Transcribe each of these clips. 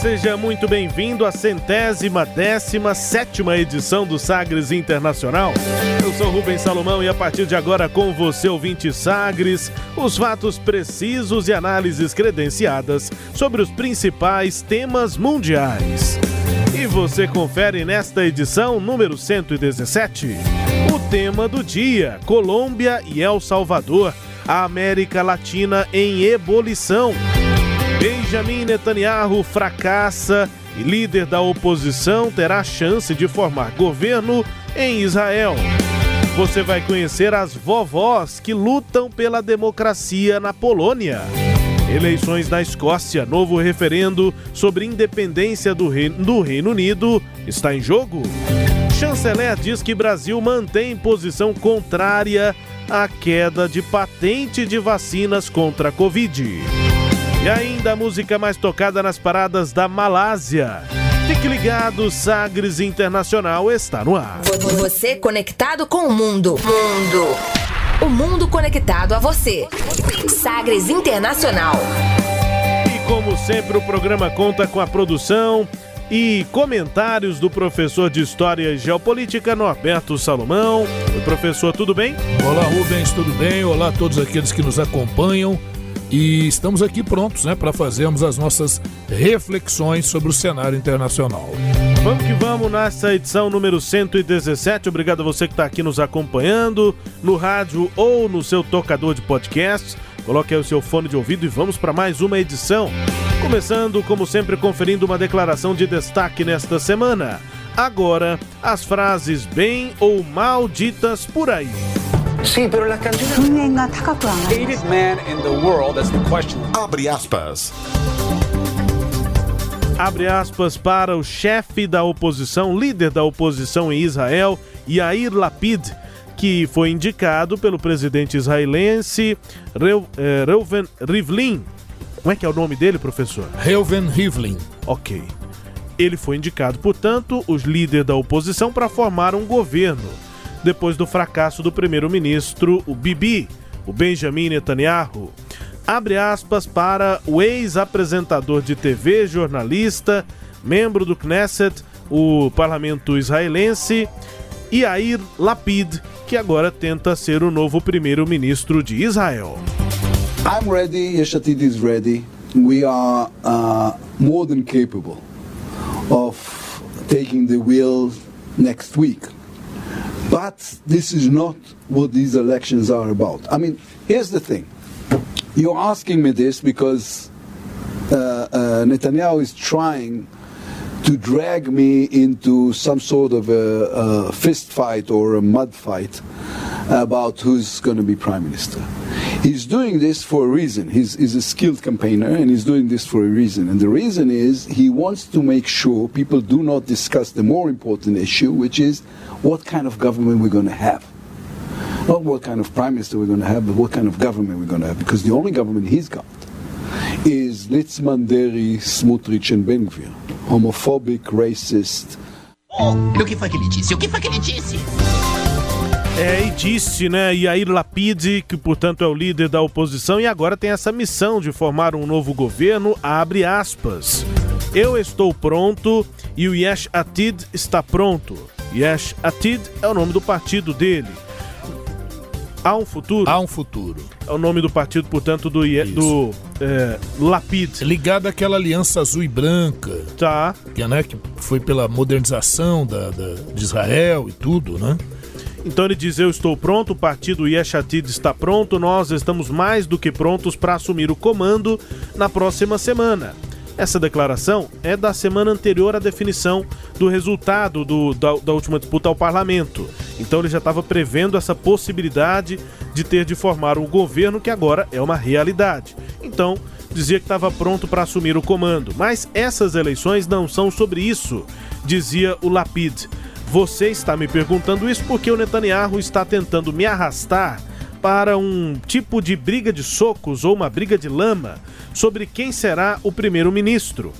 Seja muito bem-vindo à centésima décima sétima edição do Sagres Internacional. Eu sou Rubens Salomão e a partir de agora com você, ouvinte Sagres, os fatos precisos e análises credenciadas sobre os principais temas mundiais. E você confere nesta edição número 117 o tema do dia: Colômbia e El Salvador, a América Latina em ebulição. Benjamin Netanyahu fracassa e líder da oposição terá chance de formar governo em Israel. Você vai conhecer as vovós que lutam pela democracia na Polônia. Eleições na Escócia, novo referendo sobre independência do Reino, do Reino Unido está em jogo. Chanceler diz que Brasil mantém posição contrária à queda de patente de vacinas contra a Covid. E ainda a música mais tocada nas paradas da Malásia. Fique ligado, Sagres Internacional está no ar. Você conectado com o mundo. Mundo. O mundo conectado a você. Sagres Internacional. E como sempre, o programa conta com a produção e comentários do professor de História e Geopolítica Norberto Salomão. Oi, professor, tudo bem? Olá, Rubens, tudo bem? Olá a todos aqueles que nos acompanham. E estamos aqui prontos né, para fazermos as nossas reflexões sobre o cenário internacional. Vamos que vamos nessa edição número 117. Obrigado a você que está aqui nos acompanhando no rádio ou no seu tocador de podcast. Coloque aí o seu fone de ouvido e vamos para mais uma edição. Começando, como sempre, conferindo uma declaração de destaque nesta semana. Agora, as frases bem ou mal ditas por aí. Sí, pero la canción. Hated man in the world, that's the question. Abre aspas. Abre aspas para o chefe da oposição, líder da oposição em Israel, Yair Lapid, que foi indicado pelo presidente israelense Reu, eh, Reuven Rivlin. Como é que é o nome dele, professor? Reuven Rivlin. Ok. Ele foi indicado, portanto, os líderes da oposição para formar um governo depois do fracasso do primeiro-ministro, o Bibi, o Benjamin Netanyahu. Abre aspas para o ex-apresentador de TV, jornalista, membro do Knesset, o parlamento israelense, Yair Lapid, que agora tenta ser o novo primeiro-ministro de Israel. I'm ready, Yeshatid is ready. We are uh, more than capable of taking the wheel next week. But this is not what these elections are about. I mean, here's the thing. You're asking me this because uh, uh, Netanyahu is trying to drag me into some sort of a, a fist fight or a mud fight about who's going to be prime minister. He's doing this for a reason. He's, he's a skilled campaigner and he's doing this for a reason. And the reason is he wants to make sure people do not discuss the more important issue, which is what kind of government we're going to have. Not what kind of prime minister we're going to have, but what kind of government we're going to have. Because the only government he's got is Litzman, Deri, Smutrich, and Ben Gvir. Homophobic, racist. Oh, o que foi que ele disse? O que foi que ele disse? É, e disse, né, Yair Lapid, que portanto é o líder da oposição e agora tem essa missão de formar um novo governo, abre aspas. Eu estou pronto e o Yesh Atid está pronto. Yesh Atid é o nome do partido dele. Há um futuro? Há um futuro. É o nome do partido, portanto, do, Ye- do é, Lapid. Ligado àquela aliança azul e branca. Tá. Que, né, que foi pela modernização da, da- de Israel e tudo, né? Então ele diz: Eu estou pronto, o partido Yeshatid está pronto, nós estamos mais do que prontos para assumir o comando na próxima semana. Essa declaração é da semana anterior à definição do resultado do, da, da última disputa ao parlamento. Então ele já estava prevendo essa possibilidade de ter de formar um governo que agora é uma realidade. Então, dizia que estava pronto para assumir o comando. Mas essas eleições não são sobre isso, dizia o Lapid. Você está me perguntando isso porque o Netanyahu está tentando me arrastar para um tipo de briga de socos ou uma briga de lama sobre quem será o primeiro-ministro.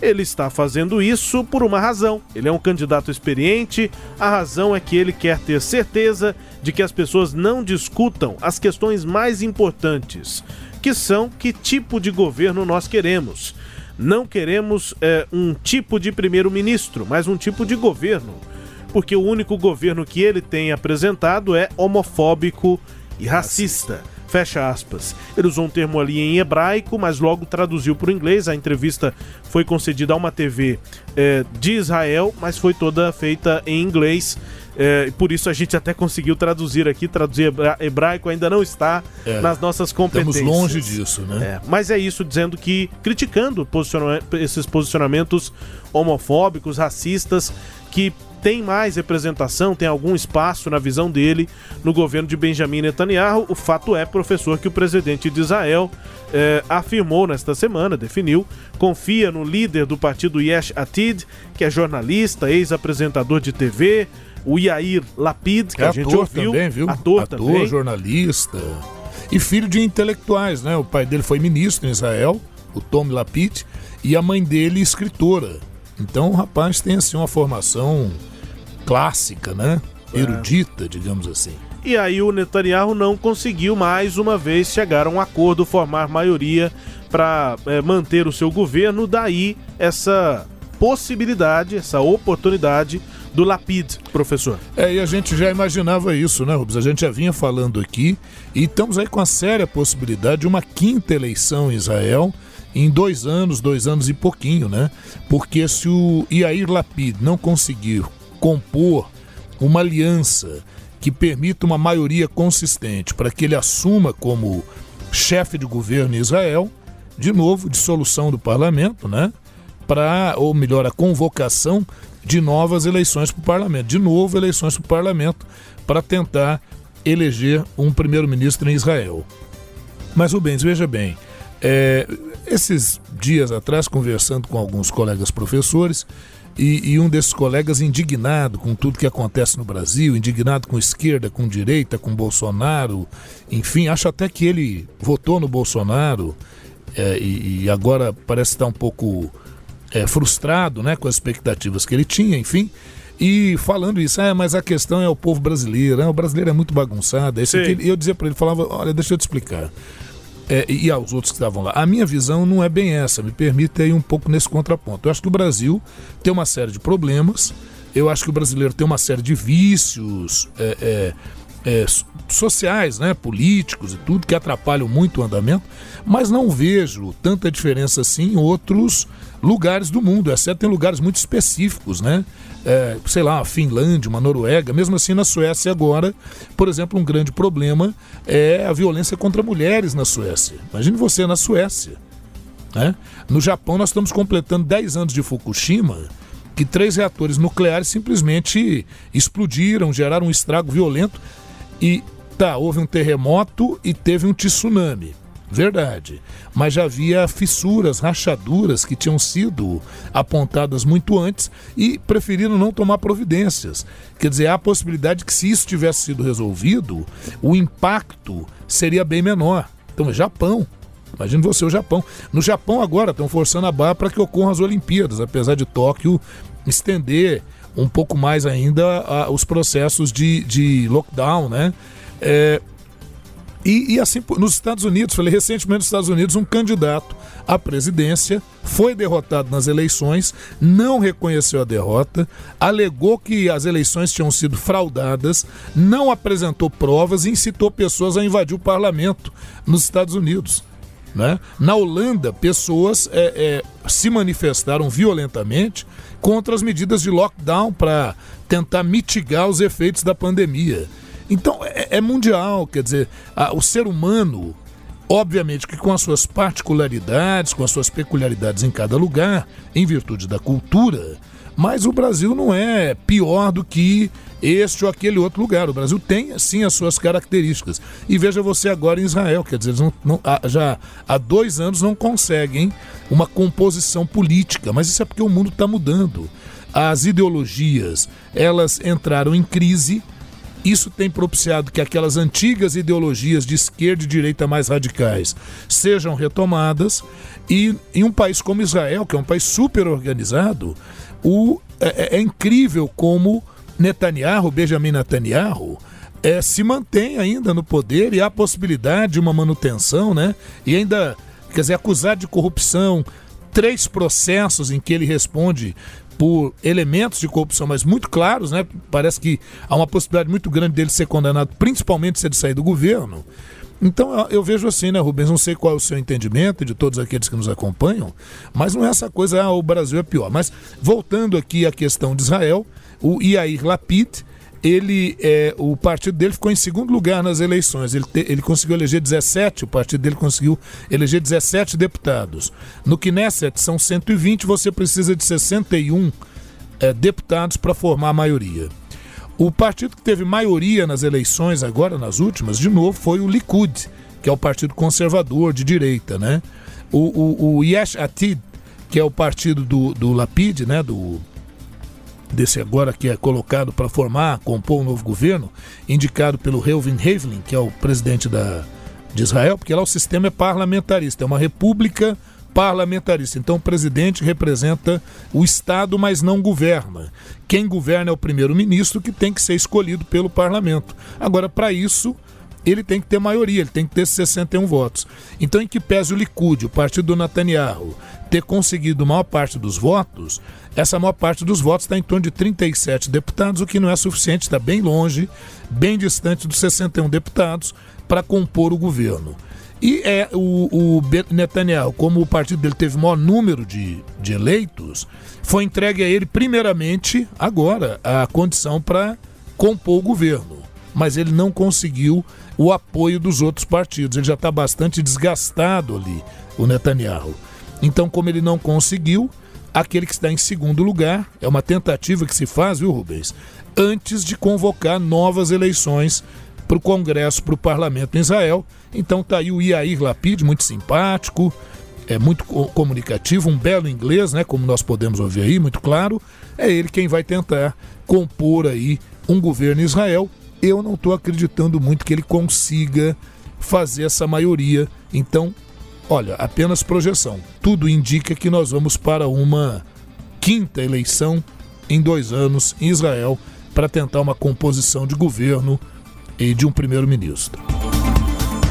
Ele está fazendo isso por uma razão. Ele é um candidato experiente. A razão é que ele quer ter certeza de que as pessoas não discutam as questões mais importantes, que são que tipo de governo nós queremos. Não queremos é, um tipo de primeiro-ministro, mas um tipo de governo. Porque o único governo que ele tem apresentado é homofóbico e racista. Fecha aspas. Ele usou um termo ali em hebraico, mas logo traduziu para o inglês. A entrevista foi concedida a uma TV é, de Israel, mas foi toda feita em inglês. É, por isso a gente até conseguiu traduzir aqui. Traduzir hebraico ainda não está é, nas nossas competências. Estamos longe disso, né? É, mas é isso, dizendo que, criticando posiciona esses posicionamentos homofóbicos, racistas, que tem mais representação, tem algum espaço na visão dele no governo de Benjamin Netanyahu. O fato é, professor, que o presidente de Israel eh, afirmou nesta semana, definiu, confia no líder do partido Yesh Atid, que é jornalista, ex-apresentador de TV, o Yair Lapid, que é a gente ouviu. Também, viu? Ator, ator também. jornalista. E filho de intelectuais, né? O pai dele foi ministro em Israel, o Tom Lapid, e a mãe dele escritora. Então o rapaz tem assim uma formação clássica, né? É. Erudita, digamos assim. E aí o Netanyahu não conseguiu mais uma vez chegar a um acordo, formar maioria para é, manter o seu governo. Daí essa possibilidade, essa oportunidade do Lapid, professor. É, e a gente já imaginava isso, né, Rubens? A gente já vinha falando aqui e estamos aí com a séria possibilidade de uma quinta eleição em Israel em dois anos, dois anos e pouquinho, né? Porque se o Yair Lapid não conseguir compor uma aliança que permita uma maioria consistente para que ele assuma como chefe de governo em Israel, de novo, dissolução do parlamento, né? Para, ou melhor, a convocação de novas eleições para o parlamento. De novo, eleições para o parlamento para tentar eleger um primeiro-ministro em Israel. Mas, Rubens, veja bem, é, esses dias atrás, conversando com alguns colegas professores, e, e, um desses colegas indignado com tudo que acontece no Brasil, indignado com esquerda, com direita, com Bolsonaro, enfim, acho até que ele votou no Bolsonaro é, e, e, agora parece estar um pouco é, frustrado né, com as expectativas que ele tinha, enfim. E falando isso, ah, mas a questão é o povo brasileiro, ah, o brasileiro é muito bagunçado. É isso que ele, eu dizia para ele, falava, olha, deixa eu te explicar é, e aos outros que estavam lá. A minha visão não é bem essa, me permita ir um pouco nesse contraponto. Eu acho que o Brasil tem uma série de problemas, eu acho que o brasileiro tem uma série de vícios é, é, é sociais, né, políticos e tudo, que atrapalham muito o andamento, mas não vejo tanta diferença assim em outros lugares do mundo, exceto em lugares muito específicos, né? É, sei lá, a Finlândia, uma Noruega, mesmo assim na Suécia agora, por exemplo, um grande problema é a violência contra mulheres na Suécia. Imagine você na Suécia. Né? No Japão nós estamos completando 10 anos de Fukushima, que três reatores nucleares simplesmente explodiram, geraram um estrago violento e tá, houve um terremoto e teve um tsunami. Verdade. Mas já havia fissuras, rachaduras que tinham sido apontadas muito antes e preferiram não tomar providências. Quer dizer, há a possibilidade que, se isso tivesse sido resolvido, o impacto seria bem menor. Então, é Japão. Imagina você, o Japão. No Japão, agora, estão forçando a barra para que ocorram as Olimpíadas, apesar de Tóquio estender um pouco mais ainda a, os processos de, de lockdown, né? É, e, e, assim, nos Estados Unidos, falei recentemente nos Estados Unidos, um candidato à presidência foi derrotado nas eleições, não reconheceu a derrota, alegou que as eleições tinham sido fraudadas, não apresentou provas e incitou pessoas a invadir o parlamento nos Estados Unidos. Né? Na Holanda, pessoas é, é, se manifestaram violentamente contra as medidas de lockdown para tentar mitigar os efeitos da pandemia. Então é, é mundial, quer dizer, a, o ser humano Obviamente que com as suas particularidades, com as suas peculiaridades em cada lugar, em virtude da cultura, mas o Brasil não é pior do que este ou aquele outro lugar. O Brasil tem, sim, as suas características. E veja você agora em Israel, quer dizer, não, já há dois anos não conseguem uma composição política, mas isso é porque o mundo está mudando. As ideologias, elas entraram em crise isso tem propiciado que aquelas antigas ideologias de esquerda e direita mais radicais sejam retomadas e em um país como Israel, que é um país super organizado, o, é, é, é incrível como Netanyahu, Benjamin Netanyahu, é, se mantém ainda no poder e há possibilidade de uma manutenção, né? E ainda, quer dizer, acusado de corrupção, três processos em que ele responde por elementos de corrupção, mas muito claros, né? Parece que há uma possibilidade muito grande dele ser condenado, principalmente se ele sair do governo. Então eu vejo assim, né, Rubens? Não sei qual é o seu entendimento de todos aqueles que nos acompanham, mas não é essa coisa, ah, o Brasil é pior. Mas voltando aqui à questão de Israel, o Yair Lapid, ele é, o partido dele ficou em segundo lugar nas eleições. Ele, te, ele conseguiu eleger 17, o partido dele conseguiu eleger 17 deputados. No Knesset são 120, você precisa de 61 é, deputados para formar a maioria. O partido que teve maioria nas eleições, agora nas últimas, de novo, foi o Likud, que é o partido conservador de direita, né? O, o, o Yesh Atid, que é o partido do, do Lapid, né? Do, desse agora que é colocado para formar, compor um novo governo, indicado pelo Reuven Rivlin, que é o presidente da, de Israel, porque lá o sistema é parlamentarista, é uma república parlamentarista. Então o presidente representa o Estado, mas não governa. Quem governa é o primeiro-ministro, que tem que ser escolhido pelo parlamento. Agora, para isso, ele tem que ter maioria, ele tem que ter 61 votos. Então, em que pese o Likud, o partido do Netanyahu, ter conseguido a maior parte dos votos, essa maior parte dos votos está em torno de 37 deputados, o que não é suficiente, está bem longe, bem distante dos 61 deputados para compor o governo. E é o, o Netanyahu, como o partido dele teve o maior número de, de eleitos, foi entregue a ele, primeiramente, agora, a condição para compor o governo. Mas ele não conseguiu o apoio dos outros partidos. Ele já está bastante desgastado ali, o Netanyahu. Então, como ele não conseguiu, aquele que está em segundo lugar, é uma tentativa que se faz, viu, Rubens? Antes de convocar novas eleições para o Congresso, para o Parlamento em Israel. Então tá aí o Iair Lapid, muito simpático, é muito comunicativo, um belo inglês, né, como nós podemos ouvir aí, muito claro. É ele quem vai tentar compor aí um governo em Israel. Eu não estou acreditando muito que ele consiga fazer essa maioria. Então, olha, apenas projeção. Tudo indica que nós vamos para uma quinta eleição em dois anos em Israel para tentar uma composição de governo e de um primeiro-ministro.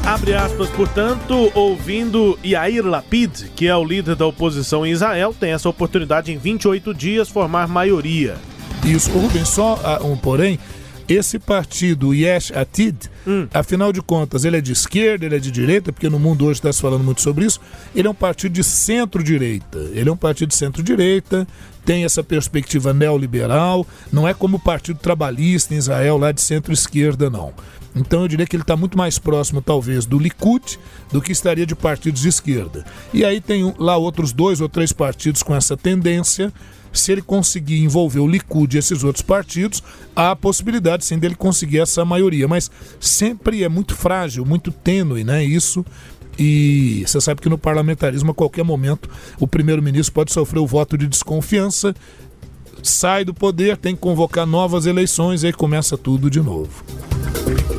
Abre aspas, portanto, ouvindo Yair Lapid, que é o líder da oposição em Israel, tem essa oportunidade em 28 dias formar maioria. Isso, Rubens, só ah, um porém, esse partido Yesh Atid, hum. afinal de contas, ele é de esquerda, ele é de direita, porque no mundo hoje está se falando muito sobre isso. Ele é um partido de centro-direita. Ele é um partido de centro-direita, tem essa perspectiva neoliberal, não é como o Partido Trabalhista em Israel, lá de centro-esquerda, não. Então eu diria que ele está muito mais próximo, talvez, do Likud do que estaria de partidos de esquerda. E aí tem lá outros dois ou três partidos com essa tendência. Se ele conseguir envolver o Likud e esses outros partidos, há a possibilidade sim dele conseguir essa maioria. Mas sempre é muito frágil, muito tênue, né? Isso e você sabe que no parlamentarismo, a qualquer momento, o primeiro-ministro pode sofrer o voto de desconfiança, sai do poder, tem que convocar novas eleições e aí começa tudo de novo.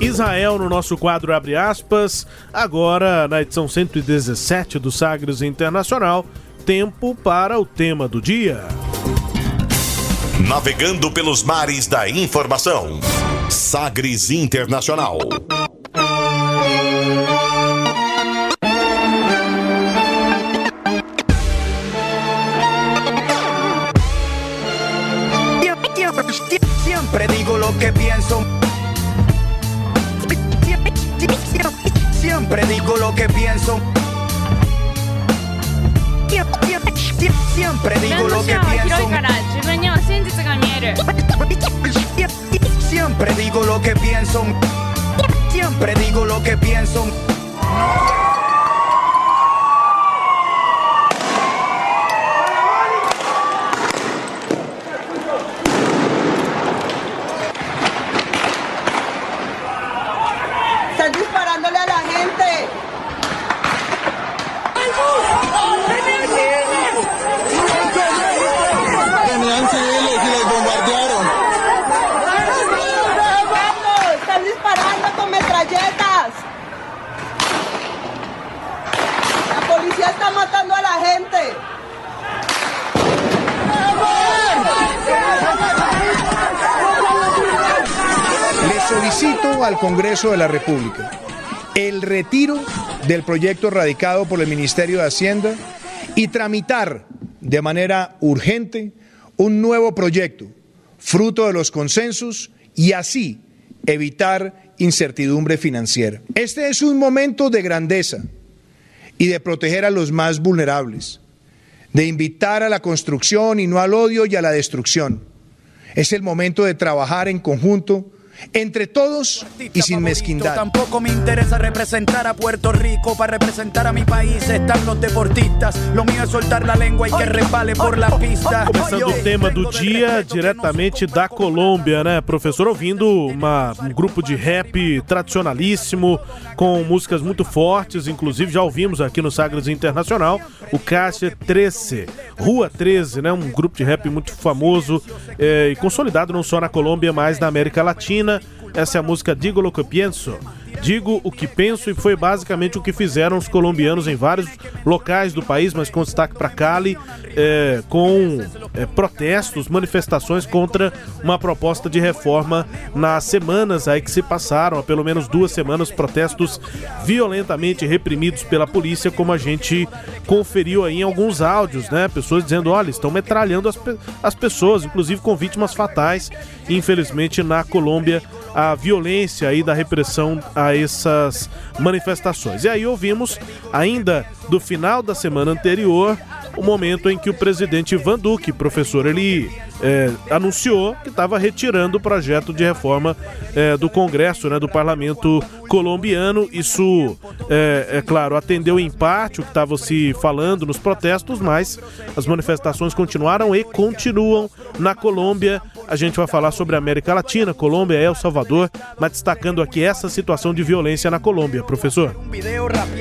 Israel no nosso quadro abre aspas, agora na edição 117 do Sagres Internacional, tempo para o tema do dia. Navegando pelos mares da informação. Sagres Internacional. Siempre digo lo que pienso. Siempre digo lo que pienso. Siempre digo lo que pienso. Siempre digo lo que pienso. Siempre digo lo que pienso. está matando a la gente. Le solicito al Congreso de la República el retiro del proyecto radicado por el Ministerio de Hacienda y tramitar de manera urgente un nuevo proyecto, fruto de los consensos, y así evitar incertidumbre financiera. Este es un momento de grandeza y de proteger a los más vulnerables, de invitar a la construcción y no al odio y a la destrucción. Es el momento de trabajar en conjunto entre todos y sin mezquindad. Tampoco me interesa representar a Puerto Rico. Para representar a mi país están los deportistas. Lo mío es soltar la lengua y que resbale por la pista. Começando o tema do dia, diretamente da Colômbia, né, professor? Ouvindo uma, um grupo de rap tradicionalíssimo, com músicas muito fortes, inclusive já ouvimos aqui no Sagres Internacional, o Caixa 13, Rua 13, né? Um grupo de rap muito famoso é, e consolidado não só na Colômbia, mas na América Latina. Essa é a música Digo Lo Que Pienso. Digo o que penso e foi basicamente o que fizeram os colombianos em vários locais do país, mas com destaque para Cali, é, com é, protestos, manifestações contra uma proposta de reforma nas semanas aí que se passaram, há pelo menos duas semanas, protestos violentamente reprimidos pela polícia, como a gente conferiu aí em alguns áudios, né? Pessoas dizendo, olha, estão metralhando as, as pessoas, inclusive com vítimas fatais, infelizmente na Colômbia a violência aí da repressão a essas manifestações. E aí ouvimos ainda do final da semana anterior o momento em que o presidente Ivan Duque, professor, ele é, anunciou que estava retirando o projeto de reforma é, do Congresso, né, do Parlamento colombiano. Isso, é, é claro, atendeu em parte o que estava se falando nos protestos, mas as manifestações continuaram e continuam na Colômbia. A gente vai falar sobre a América Latina, Colômbia, El Salvador, mas destacando aqui essa situação de violência na Colômbia, professor.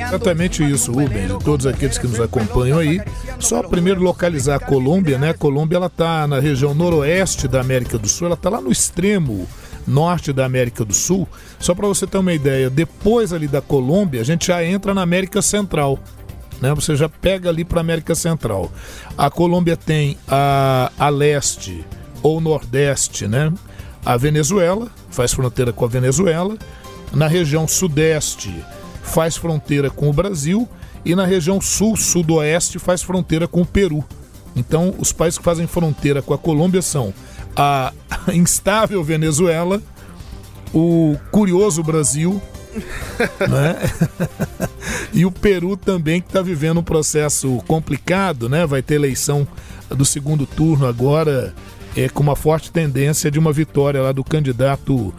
Exatamente isso, Rubens, e todos aqueles que nos acompanham aí. Só primeiro localizar a Colômbia, né? A Colômbia ela tá na região noroeste da América do Sul, ela tá lá no extremo norte da América do Sul. Só para você ter uma ideia, depois ali da Colômbia, a gente já entra na América Central. Né? Você já pega ali para América Central. A Colômbia tem a, a leste ou nordeste, né? A Venezuela faz fronteira com a Venezuela. Na região sudeste faz fronteira com o Brasil e na região sul-sudoeste faz fronteira com o Peru. Então, os países que fazem fronteira com a Colômbia são a instável Venezuela, o curioso Brasil, né? e o Peru também que está vivendo um processo complicado, né? Vai ter eleição do segundo turno agora, é com uma forte tendência de uma vitória lá do candidato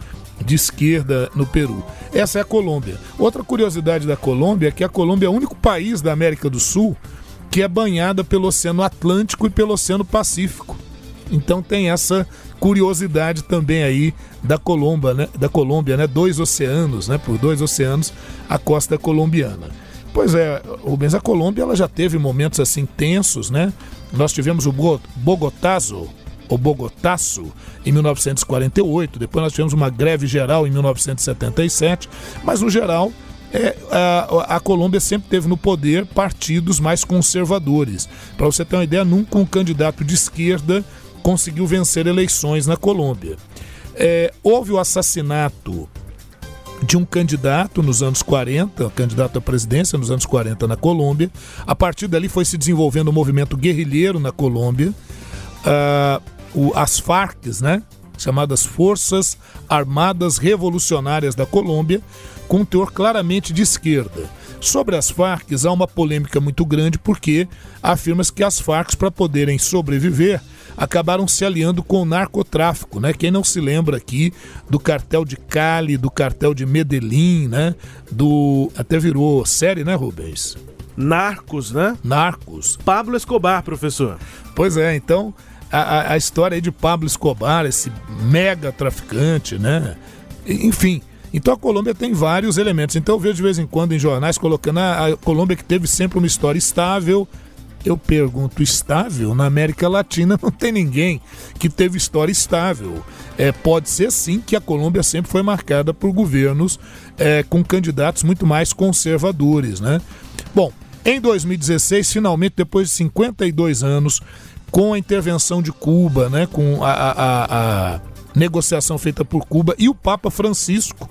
de esquerda no Peru. Essa é a Colômbia. Outra curiosidade da Colômbia é que a Colômbia é o único país da América do Sul que é banhada pelo Oceano Atlântico e pelo Oceano Pacífico. Então tem essa curiosidade também aí da Colômbia, né? Da Colômbia, né? Dois oceanos, né? Por dois oceanos, a costa colombiana. Pois é, Rubens, a Colômbia ela já teve momentos assim tensos, né? Nós tivemos o Bogotazo, o Bogotaço, em 1948, depois nós tivemos uma greve geral em 1977, mas no geral é, a, a, Colômbia sempre teve no poder partidos mais conservadores. Para você ter uma ideia, nunca um candidato de esquerda conseguiu vencer eleições na Colômbia. É, houve o assassinato de um candidato nos anos 40, candidato à presidência nos anos 40 na Colômbia. A partir dali foi se desenvolvendo o um movimento guerrilheiro na Colômbia. Uh, o, as Farc, né? chamadas Forças Armadas Revolucionárias da Colômbia, com um teor claramente de esquerda. Sobre as Farc, há uma polêmica muito grande porque afirma-se que as Farc, para poderem sobreviver, acabaram se aliando com o narcotráfico, né? Quem não se lembra aqui do cartel de Cali, do cartel de Medellín, né? Do até virou série, né, Rubens? Narcos, né? Narcos. Pablo Escobar, professor. Pois é, então a, a história aí de Pablo Escobar, esse mega traficante, né? Enfim, então a Colômbia tem vários elementos. Então eu vejo de vez em quando em jornais colocando a, ah, a Colômbia que teve sempre uma história estável. Eu pergunto, estável? Na América Latina não tem ninguém que teve história estável. É, pode ser sim que a Colômbia sempre foi marcada por governos é, com candidatos muito mais conservadores, né? Bom, Em 2016, finalmente, depois de 52 anos, com a intervenção de Cuba, né, com a, a, a negociação feita por Cuba e o Papa Francisco,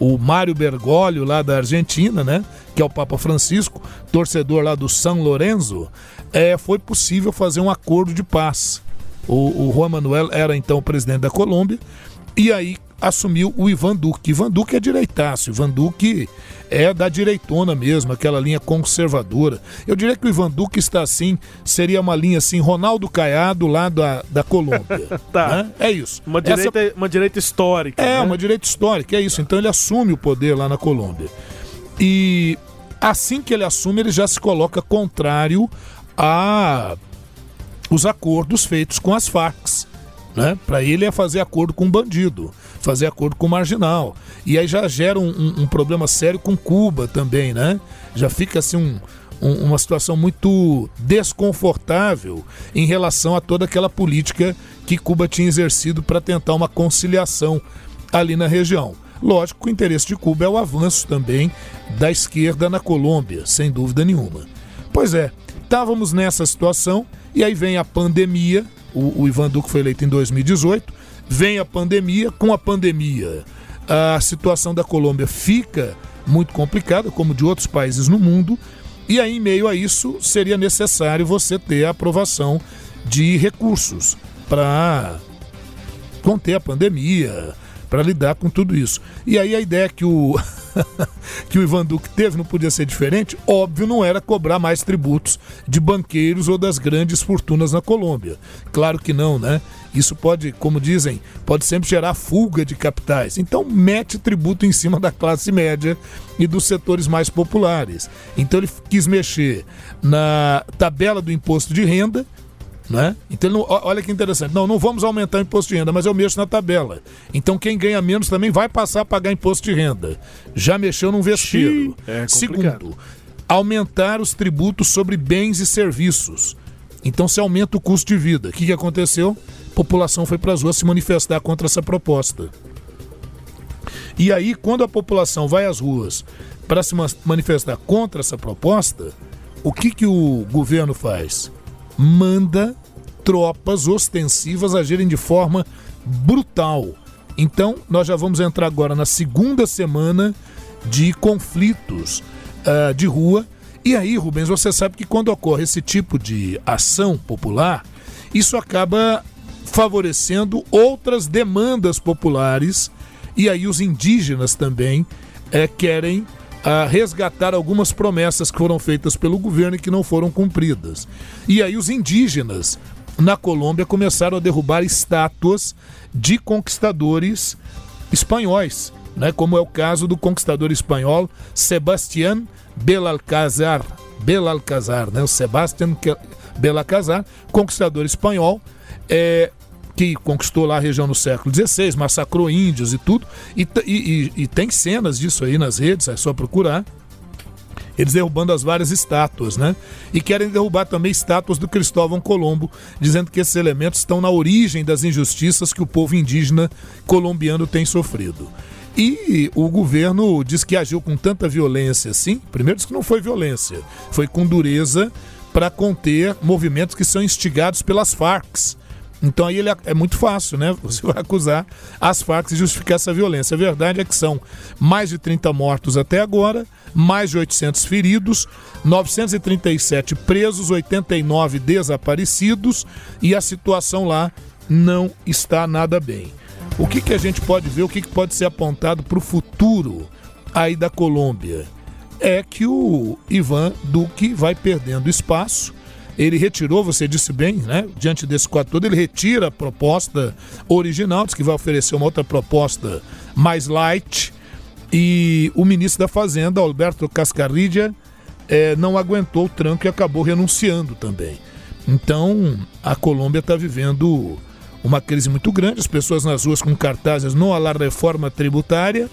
o Mário Bergoglio lá da Argentina, né, que é o Papa Francisco, torcedor lá do São Lourenço, é, foi possível fazer um acordo de paz. O, o Juan Manuel era então o presidente da Colômbia e aí assumiu o Ivan Duque. Ivan Duque é direitaço, Ivan Duque é da direitona mesmo, aquela linha conservadora. Eu diria que o Ivan Duque está assim, seria uma linha assim, Ronaldo Caiado lá da, da Colômbia. tá. Né? É isso. Uma direita, Essa... uma direita histórica. É, né? uma direita histórica, é isso. Então ele assume o poder lá na Colômbia. E assim que ele assume, ele já se coloca contrário a os acordos feitos com as Farc. Né? Para ele é fazer acordo com bandido, fazer acordo com marginal. E aí já gera um, um, um problema sério com Cuba também, né? Já fica assim um, uma situação muito desconfortável em relação a toda aquela política que Cuba tinha exercido para tentar uma conciliação ali na região. Lógico que o interesse de Cuba é o avanço também da esquerda na Colômbia, sem dúvida nenhuma. Pois é, estávamos nessa situação e aí vem a pandemia o, o Ivan Duque foi eleito em 2018. Vem a pandemia. Com a pandemia, a situação da Colômbia fica muito complicada, como de outros países no mundo. E aí, em meio a isso, seria necessário você ter a aprovação de recursos para conter a pandemia, para lidar com tudo isso. E aí a ideia que o que o Ivan Duque teve não podia ser diferente, óbvio não era cobrar mais tributos de banqueiros ou das grandes fortunas na Colômbia. Claro que não, né? Isso pode, como dizem, pode sempre gerar fuga de capitais. Então mete tributo em cima da classe média e dos setores mais populares. Então ele quis mexer na tabela do imposto de renda, né? Então, não, olha que interessante. Não, não vamos aumentar o imposto de renda, mas eu mexo na tabela. Então, quem ganha menos também vai passar a pagar imposto de renda. Já mexeu num vespeiro. É Segundo, aumentar os tributos sobre bens e serviços. Então, se aumenta o custo de vida. O que, que aconteceu? A população foi para as ruas se manifestar contra essa proposta. E aí, quando a população vai às ruas para se manifestar contra essa proposta, o que, que o governo faz? Manda tropas ostensivas agirem de forma brutal. Então, nós já vamos entrar agora na segunda semana de conflitos uh, de rua. E aí, Rubens, você sabe que quando ocorre esse tipo de ação popular, isso acaba favorecendo outras demandas populares. E aí, os indígenas também é, querem a resgatar algumas promessas que foram feitas pelo governo e que não foram cumpridas. E aí os indígenas na Colômbia começaram a derrubar estátuas de conquistadores espanhóis, né, como é o caso do conquistador espanhol Sebastián Belalcázar, Belalcázar, né, o Sebastián Belalcázar, conquistador espanhol, é, que conquistou lá a região no século XVI, massacrou índios e tudo, e, e, e tem cenas disso aí nas redes, é só procurar eles derrubando as várias estátuas, né? E querem derrubar também estátuas do Cristóvão Colombo, dizendo que esses elementos estão na origem das injustiças que o povo indígena colombiano tem sofrido. E o governo diz que agiu com tanta violência assim. Primeiro diz que não foi violência, foi com dureza para conter movimentos que são instigados pelas Farc, então aí ele é, muito fácil, né? Você vai acusar as Farc de justificar essa violência. A verdade é que são mais de 30 mortos até agora, mais de 800 feridos, 937 presos, 89 desaparecidos e a situação lá não está nada bem. O que, que a gente pode ver, o que, que pode ser apontado para o futuro aí da Colômbia? É que o Ivan Duque vai perdendo espaço ele retirou, você disse bem, né? Diante desse quadro todo, ele retira a proposta original, diz que vai oferecer uma outra proposta mais light. E o ministro da Fazenda, Alberto Cascarilla, é, não aguentou o tranco e acabou renunciando também. Então, a Colômbia está vivendo uma crise muito grande, as pessoas nas ruas com cartazes não à reforma tributária,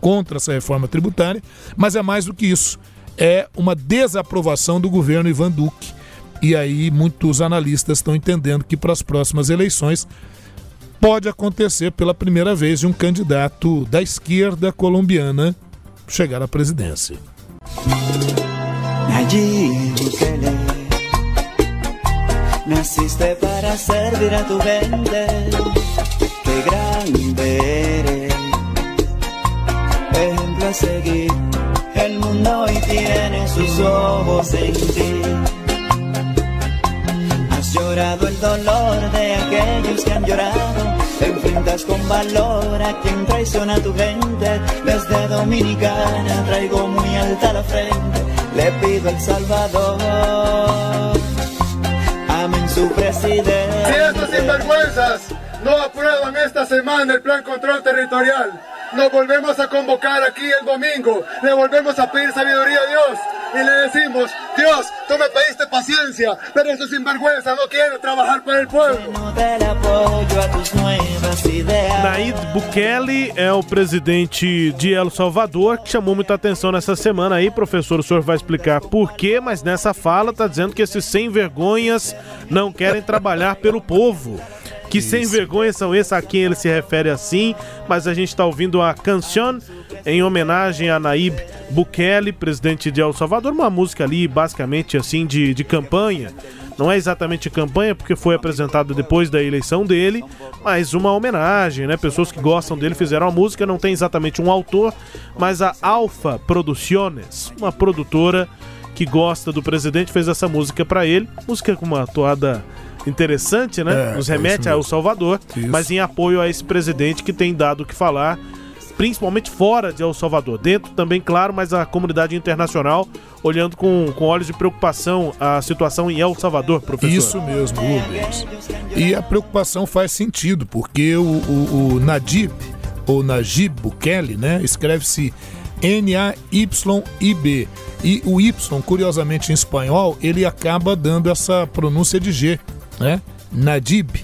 contra essa reforma tributária, mas é mais do que isso. É uma desaprovação do governo Ivan Duque e aí muitos analistas estão entendendo que para as próximas eleições pode acontecer pela primeira vez de um candidato da esquerda colombiana chegar à presidência. Naciste para servir a tu gente, qué grande eres. Ejemplo a seguir, el mundo hoy tiene sus ojos en ti. Llorado el dolor de aquellos que han llorado. Enfrentas con valor a quien traiciona tu gente. Desde Dominicana traigo muy alta la frente. Le pido al Salvador. Amén su presidente. Si estos sinvergüenzas no aprueban esta semana el plan control territorial, nos volvemos a convocar aquí el domingo, le volvemos a pedir sabiduría a Dios y le decimos, Dios, tú me pediste paciencia, pero estos sinvergüenzas no quieren trabajar para el pueblo. Naid Bukele é o presidente de El Salvador que chamou muita atenção nessa semana aí, professor. O senhor vai explicar por quê, mas nessa fala tá dizendo que esses sem vergonhas não querem trabalhar pelo povo. Que Isso. sem vergonha são esses a quem ele se refere assim, mas a gente está ouvindo a canção em homenagem a Naib Bukele, presidente de El Salvador, uma música ali basicamente assim de, de campanha. Não é exatamente campanha, porque foi apresentada depois da eleição dele, mas uma homenagem, né? Pessoas que gostam dele fizeram a música, não tem exatamente um autor, mas a Alfa Produciones, uma produtora que gosta do presidente, fez essa música para ele. Música com uma toada interessante, né? É, Nos remete é ao Salvador, isso. mas em apoio a esse presidente que tem dado o que falar, principalmente fora de El Salvador. Dentro também, claro, mas a comunidade internacional olhando com, com olhos de preocupação a situação em El Salvador, professor. Isso mesmo, Rubens. E a preocupação faz sentido, porque o, o, o Nadib, ou Najib Bukele, né? Escreve-se N-A-Y-I-B. E o Y, curiosamente em espanhol, ele acaba dando essa pronúncia de G né? Nadib,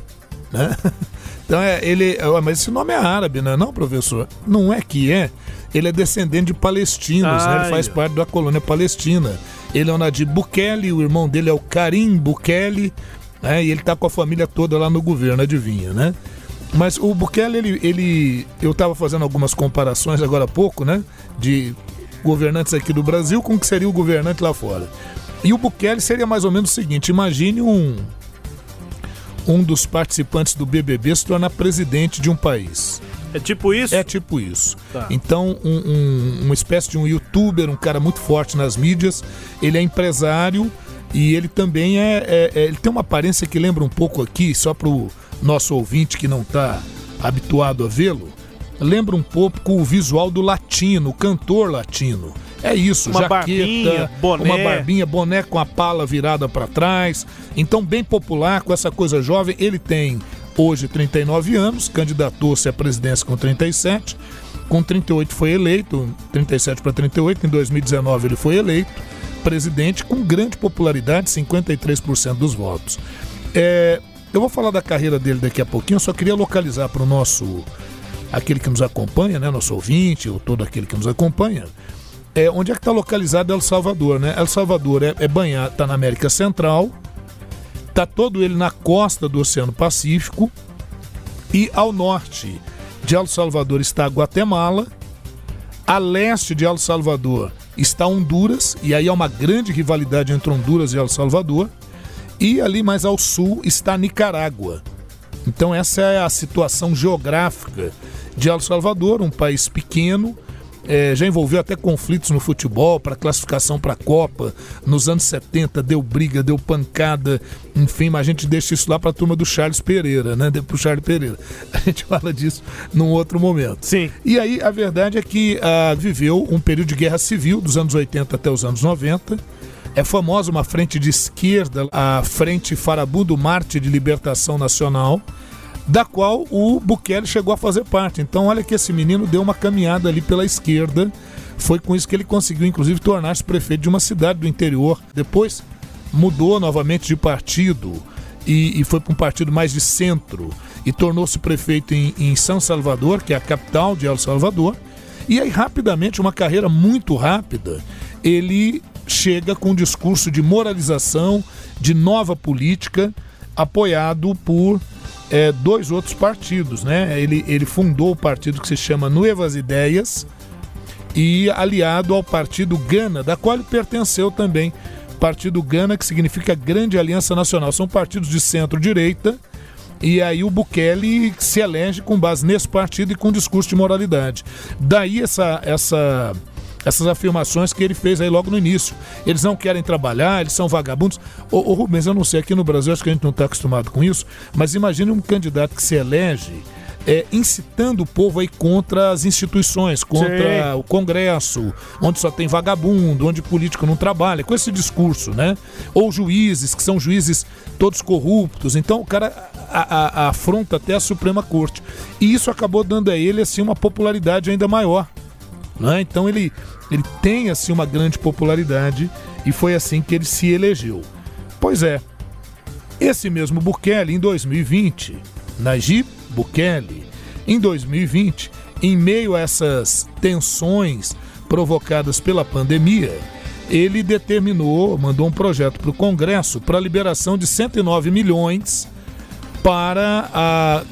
né? Então é, ele, mas esse nome é árabe, né? Não, professor? Não é que é. Ele é descendente de palestinos, né? Ele faz parte da colônia palestina. Ele é o Nadib Bukele, o irmão dele é o Karim Bukele, né? E ele tá com a família toda lá no governo, adivinha, né? Mas o Bukele, ele, ele eu estava fazendo algumas comparações agora há pouco, né? De governantes aqui do Brasil com o que seria o governante lá fora. E o Bukele seria mais ou menos o seguinte: imagine um um dos participantes do BBB se tornar presidente de um país. É tipo isso? É tipo isso. Tá. Então, um, um, uma espécie de um youtuber, um cara muito forte nas mídias, ele é empresário e ele também é, é, é Ele tem uma aparência que lembra um pouco aqui, só para o nosso ouvinte que não está habituado a vê-lo, lembra um pouco o visual do latino, o cantor latino. É isso, uma jaqueta, barbinha, boné. uma barbinha, boné com a pala virada para trás. Então, bem popular, com essa coisa jovem. Ele tem hoje 39 anos, candidatou-se à presidência com 37. Com 38 foi eleito, 37 para 38, em 2019 ele foi eleito presidente com grande popularidade, 53% dos votos. É, eu vou falar da carreira dele daqui a pouquinho, eu só queria localizar para o nosso aquele que nos acompanha, né, nosso ouvinte, ou todo aquele que nos acompanha, é, onde é que está localizado El Salvador, né? El Salvador é, é banhado, está na América Central, está todo ele na costa do Oceano Pacífico e ao norte de El Salvador está Guatemala, a leste de El Salvador está Honduras, e aí há uma grande rivalidade entre Honduras e El Salvador, e ali mais ao sul está Nicarágua. Então essa é a situação geográfica de El Salvador, um país pequeno, é, já envolveu até conflitos no futebol para classificação para a Copa. Nos anos 70 deu briga, deu pancada, enfim, mas a gente deixa isso lá para a turma do Charles Pereira, né? Para o Charles Pereira. A gente fala disso num outro momento. Sim. E aí a verdade é que ah, viveu um período de guerra civil dos anos 80 até os anos 90. É famosa uma frente de esquerda, a Frente Farabundo Marte de Libertação Nacional, da qual o Bukele chegou a fazer parte. Então, olha que esse menino deu uma caminhada ali pela esquerda. Foi com isso que ele conseguiu, inclusive, tornar-se prefeito de uma cidade do interior. Depois mudou novamente de partido e, e foi para um partido mais de centro e tornou-se prefeito em, em São Salvador, que é a capital de El Salvador. E aí, rapidamente, uma carreira muito rápida, ele chega com um discurso de moralização, de nova política, apoiado por é, dois outros partidos, né? Ele, ele fundou o partido que se chama Nuevas Ideias e aliado ao partido Gana, da qual ele pertenceu também Partido Gana, que significa Grande Aliança Nacional. São partidos de centro-direita. E aí o Bukele se elege com base nesse partido e com discurso de moralidade. Daí essa, essa, essas afirmações que ele fez aí logo no início. Eles não querem trabalhar, eles são vagabundos. Ô, ô Rubens, eu não sei, aqui no Brasil acho que a gente não está acostumado com isso, mas imagine um candidato que se elege é, incitando o povo aí contra as instituições, contra Sim. o Congresso, onde só tem vagabundo, onde político não trabalha, com esse discurso, né? Ou juízes, que são juízes todos corruptos. Então o cara a, a, a afronta até a Suprema Corte. E isso acabou dando a ele assim uma popularidade ainda maior. Né? Então ele, ele tem assim uma grande popularidade e foi assim que ele se elegeu. Pois é, esse mesmo Bukele em 2020, Najib Bukele, em 2020, em meio a essas tensões provocadas pela pandemia, ele determinou, mandou um projeto para o Congresso para a liberação de 109 milhões para a,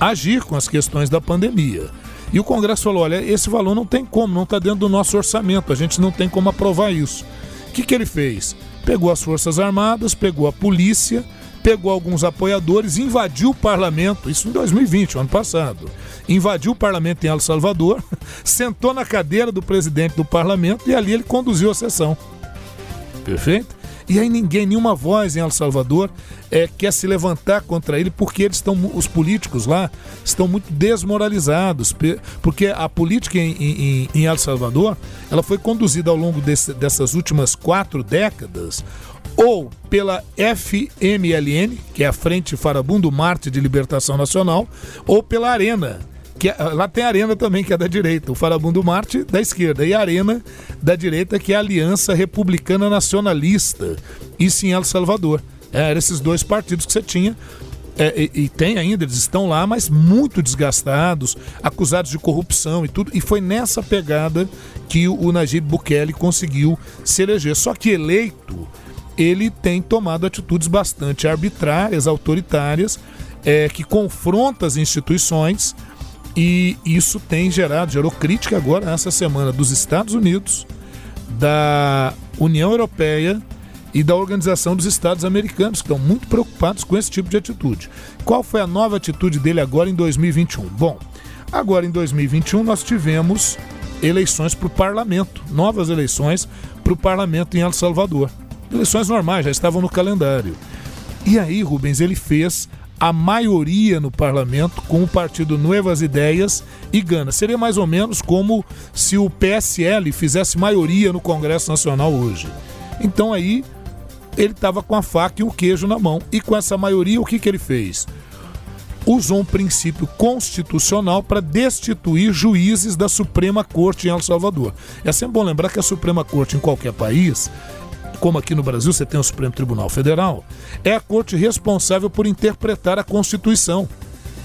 agir com as questões da pandemia. E o Congresso falou: olha, esse valor não tem como, não está dentro do nosso orçamento, a gente não tem como aprovar isso. O que, que ele fez? Pegou as Forças Armadas, pegou a polícia, pegou alguns apoiadores, invadiu o parlamento, isso em 2020, ano passado. Invadiu o parlamento em El Salvador, sentou na cadeira do presidente do parlamento e ali ele conduziu a sessão. Perfeito? E aí ninguém, nenhuma voz em El Salvador é, quer se levantar contra ele porque eles estão, os políticos lá estão muito desmoralizados, porque a política em, em, em El Salvador ela foi conduzida ao longo desse, dessas últimas quatro décadas ou pela FMLN, que é a Frente Farabundo Marte de Libertação Nacional, ou pela Arena, que é, lá tem a Arena também, que é da direita, o Farabundo Marte da esquerda, e a Arena da direita, que é a Aliança Republicana Nacionalista, isso em El Salvador. É, eram esses dois partidos que você tinha é, e, e, tem ainda, eles estão lá, mas muito desgastados, acusados de corrupção e tudo. E foi nessa pegada que o, o Najib Bukele conseguiu se eleger. Só que eleito, ele tem tomado atitudes bastante arbitrárias, autoritárias, é, que confrontam as instituições e isso tem gerado, gerou crítica agora nessa semana dos Estados Unidos, da União Europeia e da Organização dos Estados Americanos, que estão muito preocupados com esse tipo de atitude. Qual foi a nova atitude dele agora em 2021? Bom, agora em 2021 nós tivemos eleições para o parlamento, novas eleições para o parlamento em El Salvador. Eleições normais, já estavam no calendário. E aí, Rubens, ele fez a maioria no parlamento com o partido Novas Ideias e Gana. Seria mais ou menos como se o PSL fizesse maioria no Congresso Nacional hoje. Então aí ele estava com a faca e o queijo na mão. E com essa maioria, o que, que ele fez? Usou um princípio constitucional para destituir juízes da Suprema Corte em El Salvador. É sempre bom lembrar que a Suprema Corte em qualquer país como aqui no Brasil você tem o Supremo Tribunal Federal, é a corte responsável por interpretar a Constituição.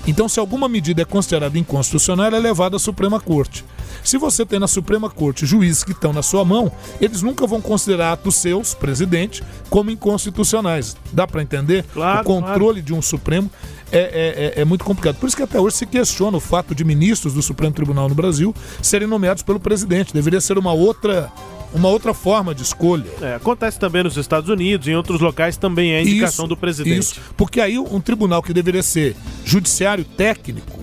Então, se alguma medida é considerada inconstitucional, ela é levada à Suprema Corte. Se você tem na Suprema Corte juízes que estão na sua mão, eles nunca vão considerar atos seus, presidente, como inconstitucionais. Dá para entender? Claro, o controle claro. de um Supremo é, é, é, é, muito complicado. Por isso que até hoje se questiona o fato de ministros do Supremo Tribunal no Brasil serem nomeados pelo presidente. Deveria ser uma outra uma outra forma de escolha. É, acontece também nos Estados Unidos, em outros locais também é indicação isso, do presidente. Isso, porque aí um tribunal que deveria ser judiciário técnico,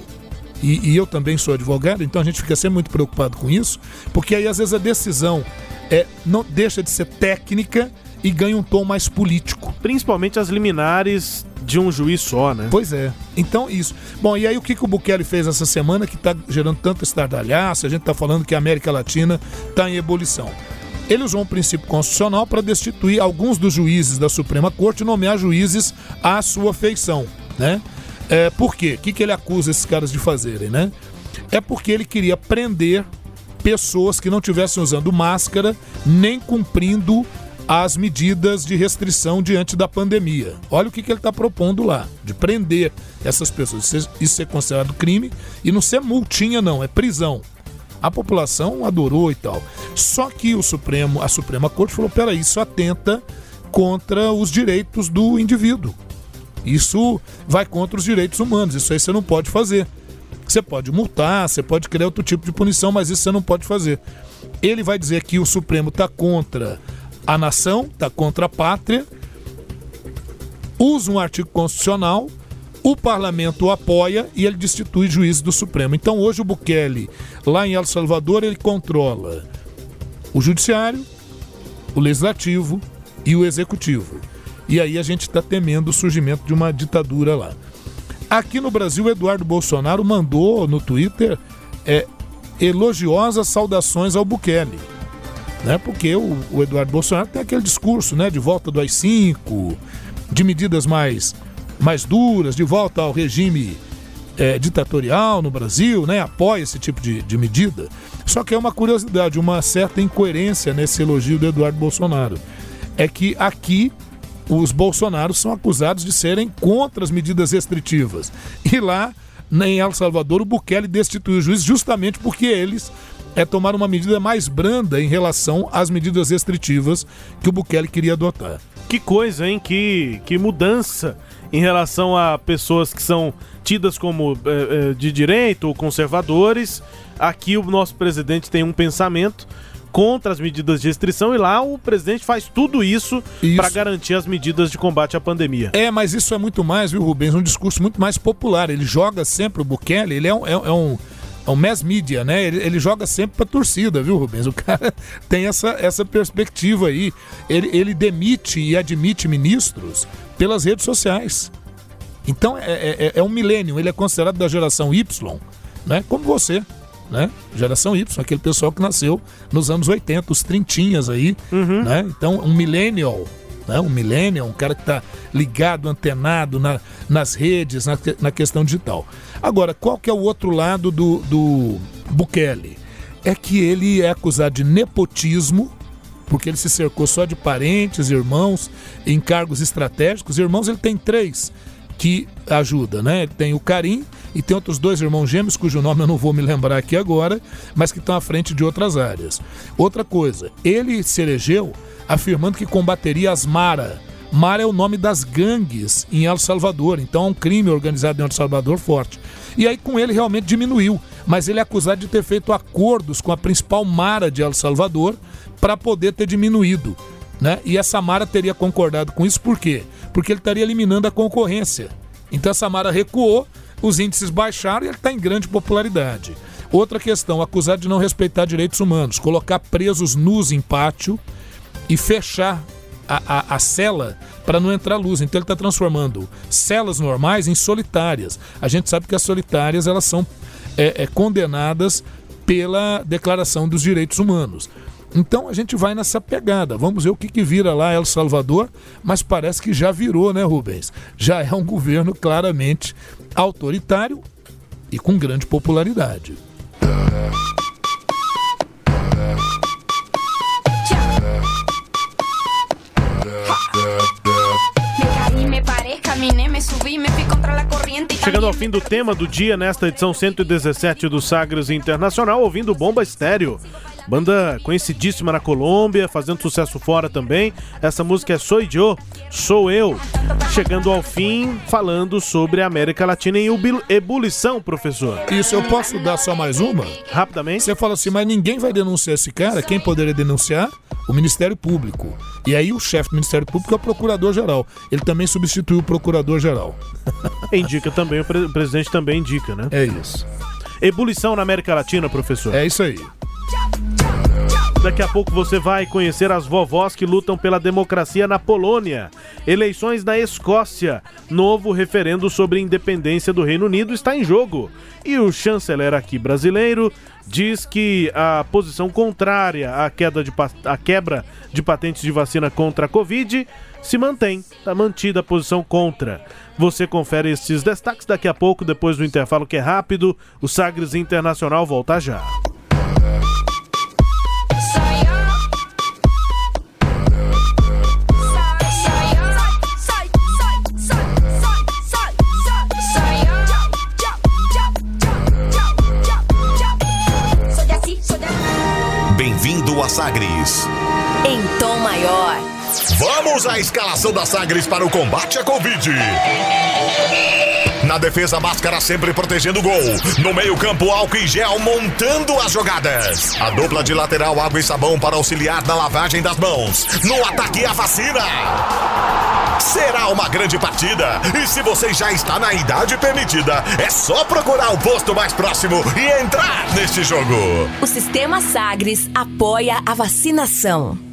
e, e, eu também sou advogado, então a gente fica sempre muito preocupado com isso, porque aí às vezes a decisão é, não deixa de ser técnica e ganha um tom mais político. Principalmente as liminares de um juiz só, né? Pois é. Então, isso. Bom, e aí o que, que o Bukele fez essa semana que está gerando tanto estardalhaço? A gente está falando que a América Latina está em ebulição. Ele usou um princípio constitucional para destituir alguns dos juízes da Suprema Corte e nomear juízes à sua feição, né? É, por quê? O que, que ele acusa esses caras de fazerem, né? É porque ele queria prender pessoas que não estivessem usando máscara nem cumprindo as medidas de restrição diante da pandemia. Olha o que, que ele está propondo lá, de prender essas pessoas. Isso ser considerado crime e não ser multinha, não, é prisão. A população adorou e tal. Só que o Supremo, a Suprema Corte falou: peraí, isso atenta contra os direitos do indivíduo. Isso vai contra os direitos humanos. Isso aí você não pode fazer. Você pode multar, você pode criar outro tipo de punição, mas isso você não pode fazer. Ele vai dizer que o Supremo está contra a nação, está contra a pátria, usa um artigo constitucional, o parlamento o apoia e ele destitui juízes do Supremo. Então hoje o Bukele, lá em El Salvador, ele controla o judiciário, o legislativo e o executivo. E aí a gente está temendo o surgimento de uma ditadura lá. Aqui no Brasil, Eduardo Bolsonaro mandou no Twitter é, elogiosas saudações ao Bukele. Né? Porque o, o Eduardo Bolsonaro tem aquele discurso né, de volta do AI-5, de medidas mais, mais duras, de volta ao regime é, ditatorial no Brasil, né? apoia esse tipo de, de medida. Só que é uma curiosidade, uma certa incoerência nesse elogio do Eduardo Bolsonaro. É que aqui os bolsonaros são acusados de serem contra as medidas restritivas. E lá, em El Salvador, o Bukele destituiu o juiz justamente porque eles é tomar uma medida mais branda em relação às medidas restritivas que o Bukele queria adotar. Que coisa, hein? Que, que mudança em relação a pessoas que são tidas como é, de direito ou conservadores. Aqui o nosso presidente tem um pensamento contra as medidas de restrição e lá o presidente faz tudo isso, isso. para garantir as medidas de combate à pandemia. É, mas isso é muito mais, viu, Rubens? Um discurso muito mais popular. Ele joga sempre o Bukele, ele é um, é, é um é um mass media, né? Ele, ele joga sempre pra torcida, viu, Rubens? O cara tem essa, essa perspectiva aí. Ele, ele demite e admite ministros pelas redes sociais. Então é, é, é, é um milênio, ele é considerado da geração Y, né? Como você né? Geração Y, aquele pessoal que nasceu nos anos 80, os trintinhas aí, uhum. né? Então, um millennial, né? Um millennial, um cara que está ligado, antenado na, nas redes, na, na questão digital. Agora, qual que é o outro lado do, do Bukele? É que ele é acusado de nepotismo, porque ele se cercou só de parentes, irmãos, em cargos estratégicos. Irmãos ele tem três que ajuda, né? Ele tem o Karim, e tem outros dois irmãos gêmeos, cujo nome eu não vou me lembrar aqui agora, mas que estão à frente de outras áreas. Outra coisa, ele se elegeu afirmando que combateria as Mara. Mara é o nome das gangues em El Salvador, então é um crime organizado em El Salvador forte. E aí com ele realmente diminuiu, mas ele é acusado de ter feito acordos com a principal Mara de El Salvador para poder ter diminuído. Né? E essa Mara teria concordado com isso por quê? Porque ele estaria eliminando a concorrência. Então essa Mara recuou os índices baixaram e ele está em grande popularidade. Outra questão, acusado de não respeitar direitos humanos, colocar presos nus em pátio e fechar a, a, a cela para não entrar luz. Então ele está transformando celas normais em solitárias. A gente sabe que as solitárias elas são é, é, condenadas pela Declaração dos Direitos Humanos. Então a gente vai nessa pegada. Vamos ver o que, que vira lá El Salvador, mas parece que já virou, né, Rubens? Já é um governo claramente autoritário e com grande popularidade. Chegando ao fim do tema do dia nesta edição 117 do Sagres Internacional, ouvindo Bomba Estéreo. Banda conhecidíssima na Colômbia, fazendo sucesso fora também. Essa música é Sou Eu, Sou Eu. Chegando ao fim, falando sobre a América Latina em ebulição, professor. Isso, eu posso dar só mais uma? Rapidamente. Você fala assim, mas ninguém vai denunciar esse cara. Quem poderia denunciar? O Ministério Público. E aí o chefe do Ministério Público é o Procurador-Geral. Ele também substituiu o Procurador-Geral. Indica também, o, pre o presidente também indica, né? É isso. Ebulição na América Latina, professor. É isso aí. Daqui a pouco você vai conhecer as vovós que lutam pela democracia na Polônia. Eleições na Escócia. Novo referendo sobre independência do Reino Unido está em jogo. E o chanceler aqui brasileiro diz que a posição contrária à, queda de, à quebra de patentes de vacina contra a Covid se mantém. Está mantida a posição contra. Você confere esses destaques daqui a pouco, depois do intervalo que é rápido. O Sagres Internacional volta já. Sagres. Em tom maior. Vamos à escalação da Sagres para o combate à Covid. Na defesa, Máscara sempre protegendo o gol. No meio-campo, álcool e gel montando as jogadas. A dupla de lateral, água e sabão para auxiliar na lavagem das mãos. No ataque, a vacina. Será uma grande partida. E se você já está na idade permitida, é só procurar o posto mais próximo e entrar neste jogo. O Sistema Sagres apoia a vacinação.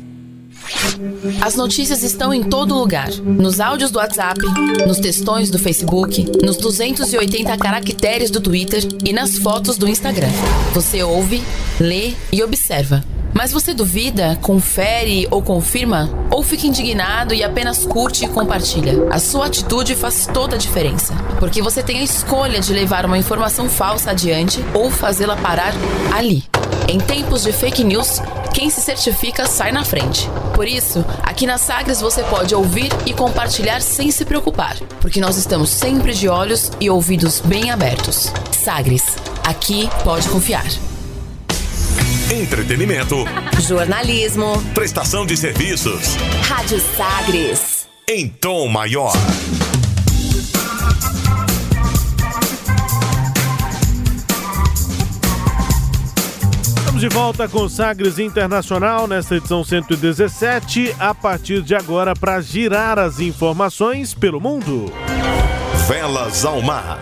As notícias estão em todo lugar: nos áudios do WhatsApp, nos textões do Facebook, nos 280 caracteres do Twitter e nas fotos do Instagram. Você ouve, lê e observa. Mas você duvida, confere ou confirma? Ou fica indignado e apenas curte e compartilha? A sua atitude faz toda a diferença. Porque você tem a escolha de levar uma informação falsa adiante ou fazê-la parar ali. Em tempos de fake news, quem se certifica sai na frente. Por isso, aqui na Sagres você pode ouvir e compartilhar sem se preocupar, porque nós estamos sempre de olhos e ouvidos bem abertos. Sagres, aqui pode confiar. Entretenimento, Jornalismo. prestação de serviços Rádio Sagres. em tom maior. De volta com Sagres Internacional nesta edição 117, a partir de agora para girar as informações pelo mundo. Velas ao mar.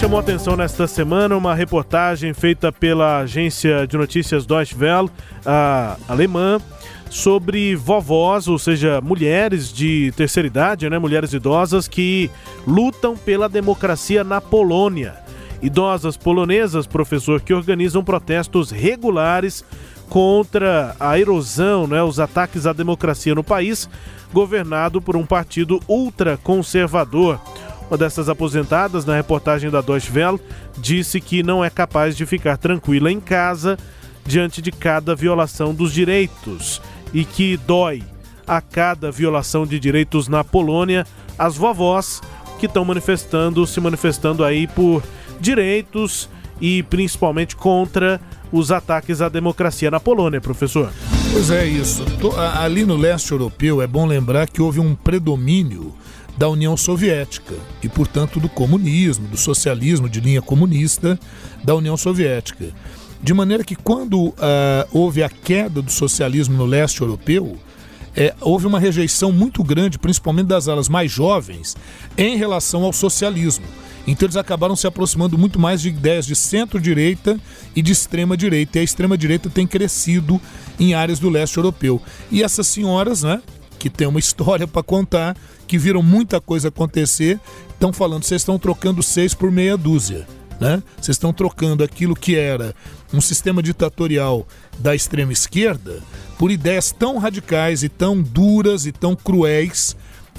Chamou atenção nesta semana uma reportagem feita pela agência de notícias Deutsche Welle, a alemã, sobre vovós, ou seja, mulheres de terceira idade, né, mulheres idosas que lutam pela democracia na Polônia. Idosas polonesas, professor, que organizam protestos regulares contra a erosão, né, os ataques à democracia no país, governado por um partido ultraconservador. Uma dessas aposentadas, na reportagem da Deutsche Welle, disse que não é capaz de ficar tranquila em casa diante de cada violação dos direitos e que dói a cada violação de direitos na Polônia as vovós que estão manifestando, se manifestando aí por direitos e principalmente contra os ataques à democracia na Polônia, professor. Pois é isso. Ali no leste europeu é bom lembrar que houve um predomínio da União Soviética e, portanto, do comunismo, do socialismo de linha comunista da União Soviética. De maneira que, quando ah, houve a queda do socialismo no leste europeu, é, houve uma rejeição muito grande, principalmente das alas mais jovens, em relação ao socialismo. Então eles acabaram se aproximando muito mais de ideias de centro-direita e de extrema-direita. E a extrema-direita tem crescido em áreas do leste europeu. E essas senhoras, né, que têm uma história para contar, que viram muita coisa acontecer, estão falando, vocês estão trocando seis por meia dúzia. Né? Vocês estão trocando aquilo que era um sistema ditatorial da extrema esquerda por ideias tão radicais e tão duras e tão cruéis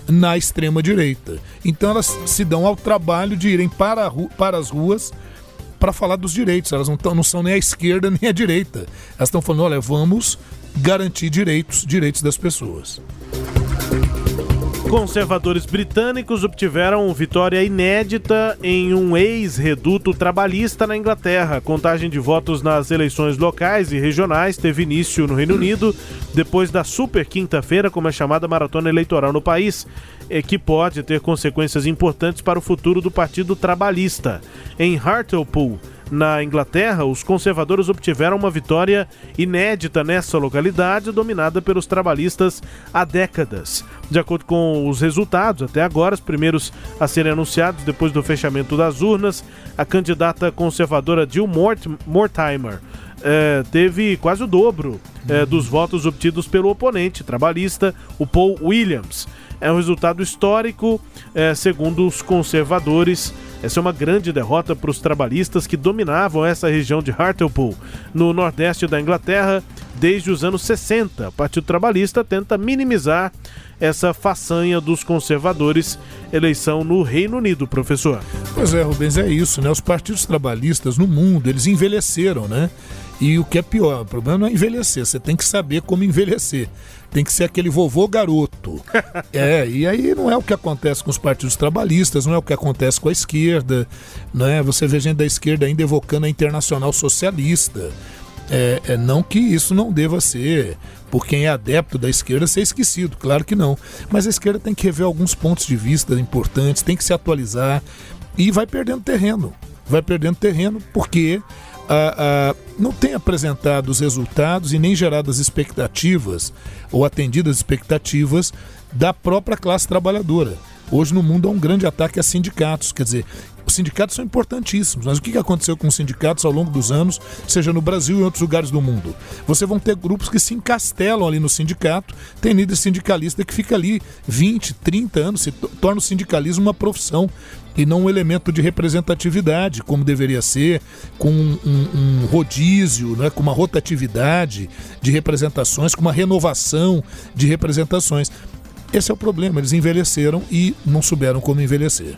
na extrema direita. Então elas se dão ao trabalho de irem para, ru- para as ruas para falar dos direitos. Elas não, tão, não são nem a esquerda nem a direita. Elas estão falando, olha, vamos garantir direitos, direitos das pessoas. Conservadores britânicos obtiveram vitória inédita em um ex-reduto trabalhista na Inglaterra. Contagem de votos nas eleições locais e regionais teve início no Reino Unido depois da super quinta-feira, como é chamada maratona eleitoral no país, eh, que pode ter consequências importantes para o futuro do Partido Trabalhista. Em Hartlepool, na Inglaterra, os conservadores obtiveram uma vitória inédita nessa localidade, dominada pelos trabalhistas há décadas. De acordo com os resultados, até agora, os primeiros a serem anunciados depois do fechamento das urnas, a candidata conservadora Jill Mort Mortimer eh, teve quase o dobro eh, dos votos obtidos pelo oponente trabalhista, o Paul Williams. É um resultado histórico, eh, segundo os conservadores. Essa é uma grande derrota para os trabalhistas que dominavam essa região de Hartlepool, no nordeste da Inglaterra, desde os anos 60. O Partido Trabalhista tenta minimizar essa façanha dos conservadores. Eleição no Reino Unido, professor. Pois é, Rubens, é isso, né? Os partidos trabalhistas no mundo, eles envelheceram, né? E o que é pior, o problema não é envelhecer, você tem que saber como envelhecer. Tem que ser aquele vovô garoto. é, e aí não é o que acontece com os partidos trabalhistas, não é o que acontece com a esquerda, né? Você vê gente da esquerda ainda evocando a internacional socialista. É, é, não que isso não deva ser, por quem é adepto da esquerda, ser esquecido, claro que não. Mas a esquerda tem que rever alguns pontos de vista importantes, tem que se atualizar e vai perdendo terreno. Vai perdendo terreno porque não tem apresentado os resultados e nem gerado as expectativas ou atendido as expectativas da própria classe trabalhadora. Hoje no mundo há um grande ataque a sindicatos, quer dizer, os sindicatos são importantíssimos, mas o que aconteceu com os sindicatos ao longo dos anos, seja no Brasil e em outros lugares do mundo? Você vão ter grupos que se encastelam ali no sindicato, tem líder sindicalista que fica ali 20, 30 anos, se torna o sindicalismo uma profissão e não um elemento de representatividade, como deveria ser, com um, um, rodízio, né, com uma rotatividade de representações, com uma renovação de representações. Esse é o problema, eles envelheceram e não souberam como envelhecer.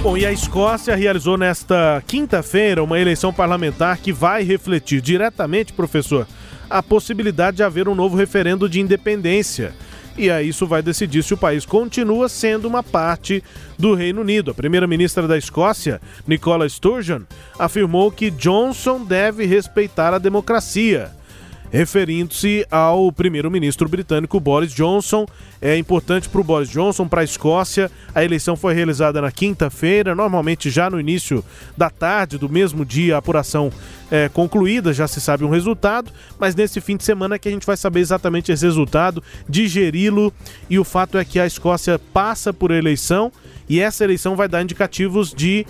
Bom, e a Escócia realizou nesta quinta-feira uma eleição parlamentar que vai refletir diretamente, professor, a possibilidade de haver um novo referendo de independência. E aí isso vai decidir se o país continua sendo uma parte do Reino Unido. A primeira-ministra da Escócia, Nicola Sturgeon, afirmou que Johnson deve respeitar a democracia referindo-se ao primeiro-ministro britânico Boris Johnson. É importante para o Boris Johnson, para a Escócia. A eleição foi realizada na quinta-feira, normalmente já no início da tarde do mesmo dia, a apuração é concluída, já se sabe um resultado, mas nesse fim de semana é que a gente vai saber exatamente esse resultado, digeri-lo, e o fato é que a Escócia passa por eleição e essa eleição vai dar indicativos de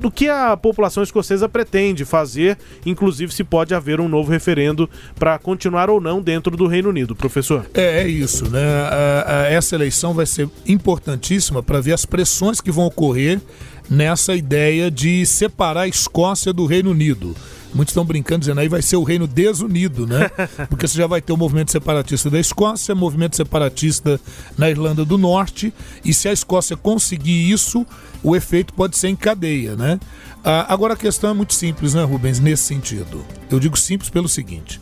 do que a população escocesa pretende fazer, inclusive se pode haver um novo referendo para continuar ou não dentro do Reino Unido, professor. É, é isso, né? A, a, essa eleição vai ser importantíssima para ver as pressões que vão ocorrer nessa ideia de separar a Escócia do Reino Unido. Muitos estão brincando, dizendo aí vai ser o reino desunido, né? Porque você já vai ter o movimento separatista da Escócia, movimento separatista na Irlanda do Norte, e se a Escócia conseguir isso, o efeito pode ser em cadeia, né? Ah, agora a questão é muito simples, né, Rubens, nesse sentido. Eu digo simples pelo seguinte: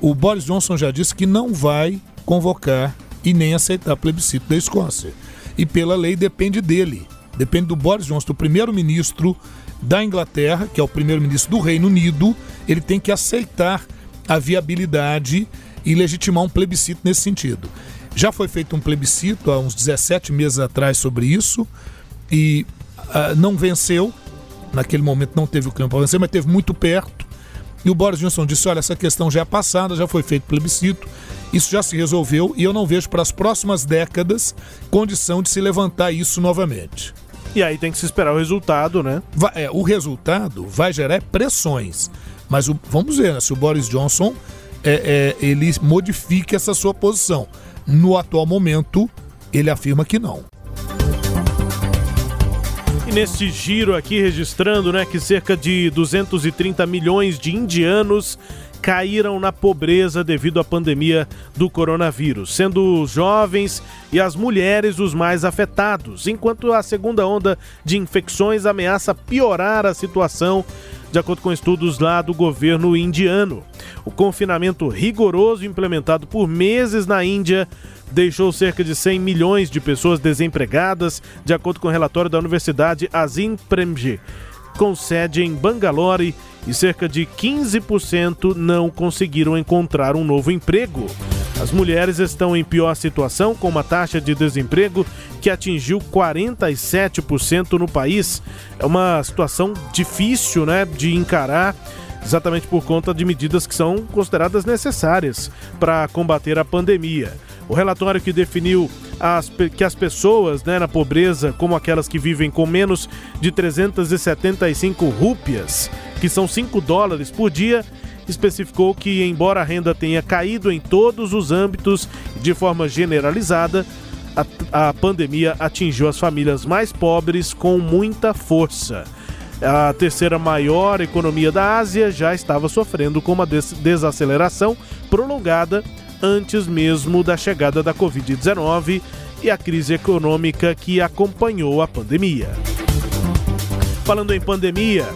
o Boris Johnson já disse que não vai convocar e nem aceitar plebiscito da Escócia. E pela lei depende dele. Depende do Boris Johnson, do primeiro-ministro da Inglaterra, que é o primeiro-ministro do Reino Unido, ele tem que aceitar a viabilidade e legitimar um plebiscito nesse sentido. Já foi feito um plebiscito há uns 17 meses atrás sobre isso e uh, não venceu. Naquele momento não teve o campo para vencer, mas teve muito perto. E o Boris Johnson disse: olha, essa questão já é passada, já foi feito plebiscito, isso já se resolveu e eu não vejo para as próximas décadas condição de se levantar isso novamente. E aí tem que se esperar o resultado, né? Vai, é, o resultado vai gerar pressões. Mas o, vamos ver né, se o Boris Johnson é, é, ele modifique essa sua posição. No atual momento, ele afirma que não. Neste giro aqui, registrando né, que cerca de 230 milhões de indianos caíram na pobreza devido à pandemia do coronavírus, sendo os jovens e as mulheres os mais afetados, enquanto a segunda onda de infecções ameaça piorar a situação, de acordo com estudos lá do governo indiano. O confinamento rigoroso implementado por meses na Índia deixou cerca de 100 milhões de pessoas desempregadas, de acordo com o relatório da Universidade Azim Premji, com sede em Bangalore e cerca de 15% não conseguiram encontrar um novo emprego. As mulheres estão em pior situação, com uma taxa de desemprego que atingiu 47% no país. É uma situação difícil né, de encarar, exatamente por conta de medidas que são consideradas necessárias para combater a pandemia. O relatório que definiu as, que as pessoas né, na pobreza, como aquelas que vivem com menos de 375 rúpias, que são 5 dólares por dia, especificou que, embora a renda tenha caído em todos os âmbitos de forma generalizada, a, a pandemia atingiu as famílias mais pobres com muita força. A terceira maior economia da Ásia já estava sofrendo com uma des desaceleração prolongada antes mesmo da chegada da Covid-19 e a crise econômica que acompanhou a pandemia. Falando em pandemia,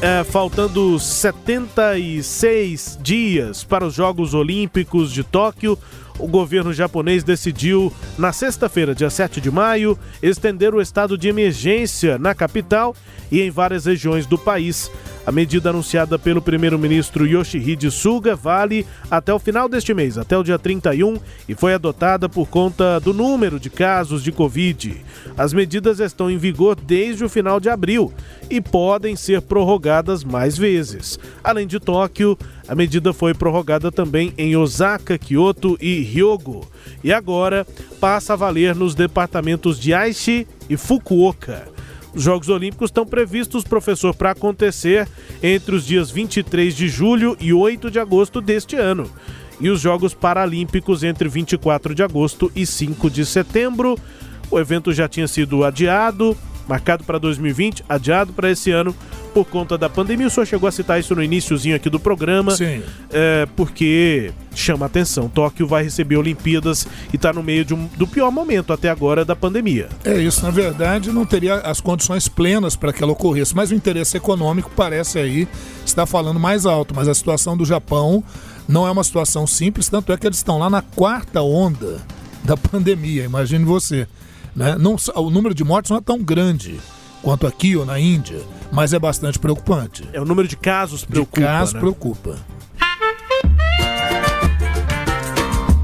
é, faltando 76 dias para os Jogos Olímpicos de Tóquio, o governo japonês decidiu, na sexta-feira, dia 7 de maio, estender o estado de emergência na capital e em várias regiões do país. A medida anunciada pelo primeiro-ministro Yoshihide Suga vale até o final deste mês, até o dia 31, e foi adotada por conta do número de casos de Covid. As medidas estão em vigor desde o final de abril e podem ser prorrogadas mais vezes. Além de Tóquio, a medida foi prorrogada também em Osaka, Kyoto e Hyogo. E agora passa a valer nos departamentos de Aichi e Fukuoka. Os Jogos Olímpicos estão previstos, professor, para acontecer entre os dias 23 de julho e 8 de agosto deste ano. E os Jogos Paralímpicos entre 24 de agosto e 5 de setembro. O evento já tinha sido adiado, marcado para 2020, adiado para esse ano por conta da pandemia. O senhor chegou a citar isso no iníciozinho aqui do programa. Sim. É, porque chama atenção. Tóquio vai receber Olimpíadas e está no meio um, do pior momento até agora da pandemia. É isso, na verdade, não teria as condições plenas para que ela ocorresse, mas o interesse econômico parece aí estar falando mais alto. Mas a situação do Japão não é uma situação simples, tanto é que eles estão lá na quarta onda da pandemia, imagine você. Né? Não, o número de mortes não é tão grande quanto aqui ou na Índia, mas é bastante preocupante. É o número de casos preocupa. De casos né? preocupa.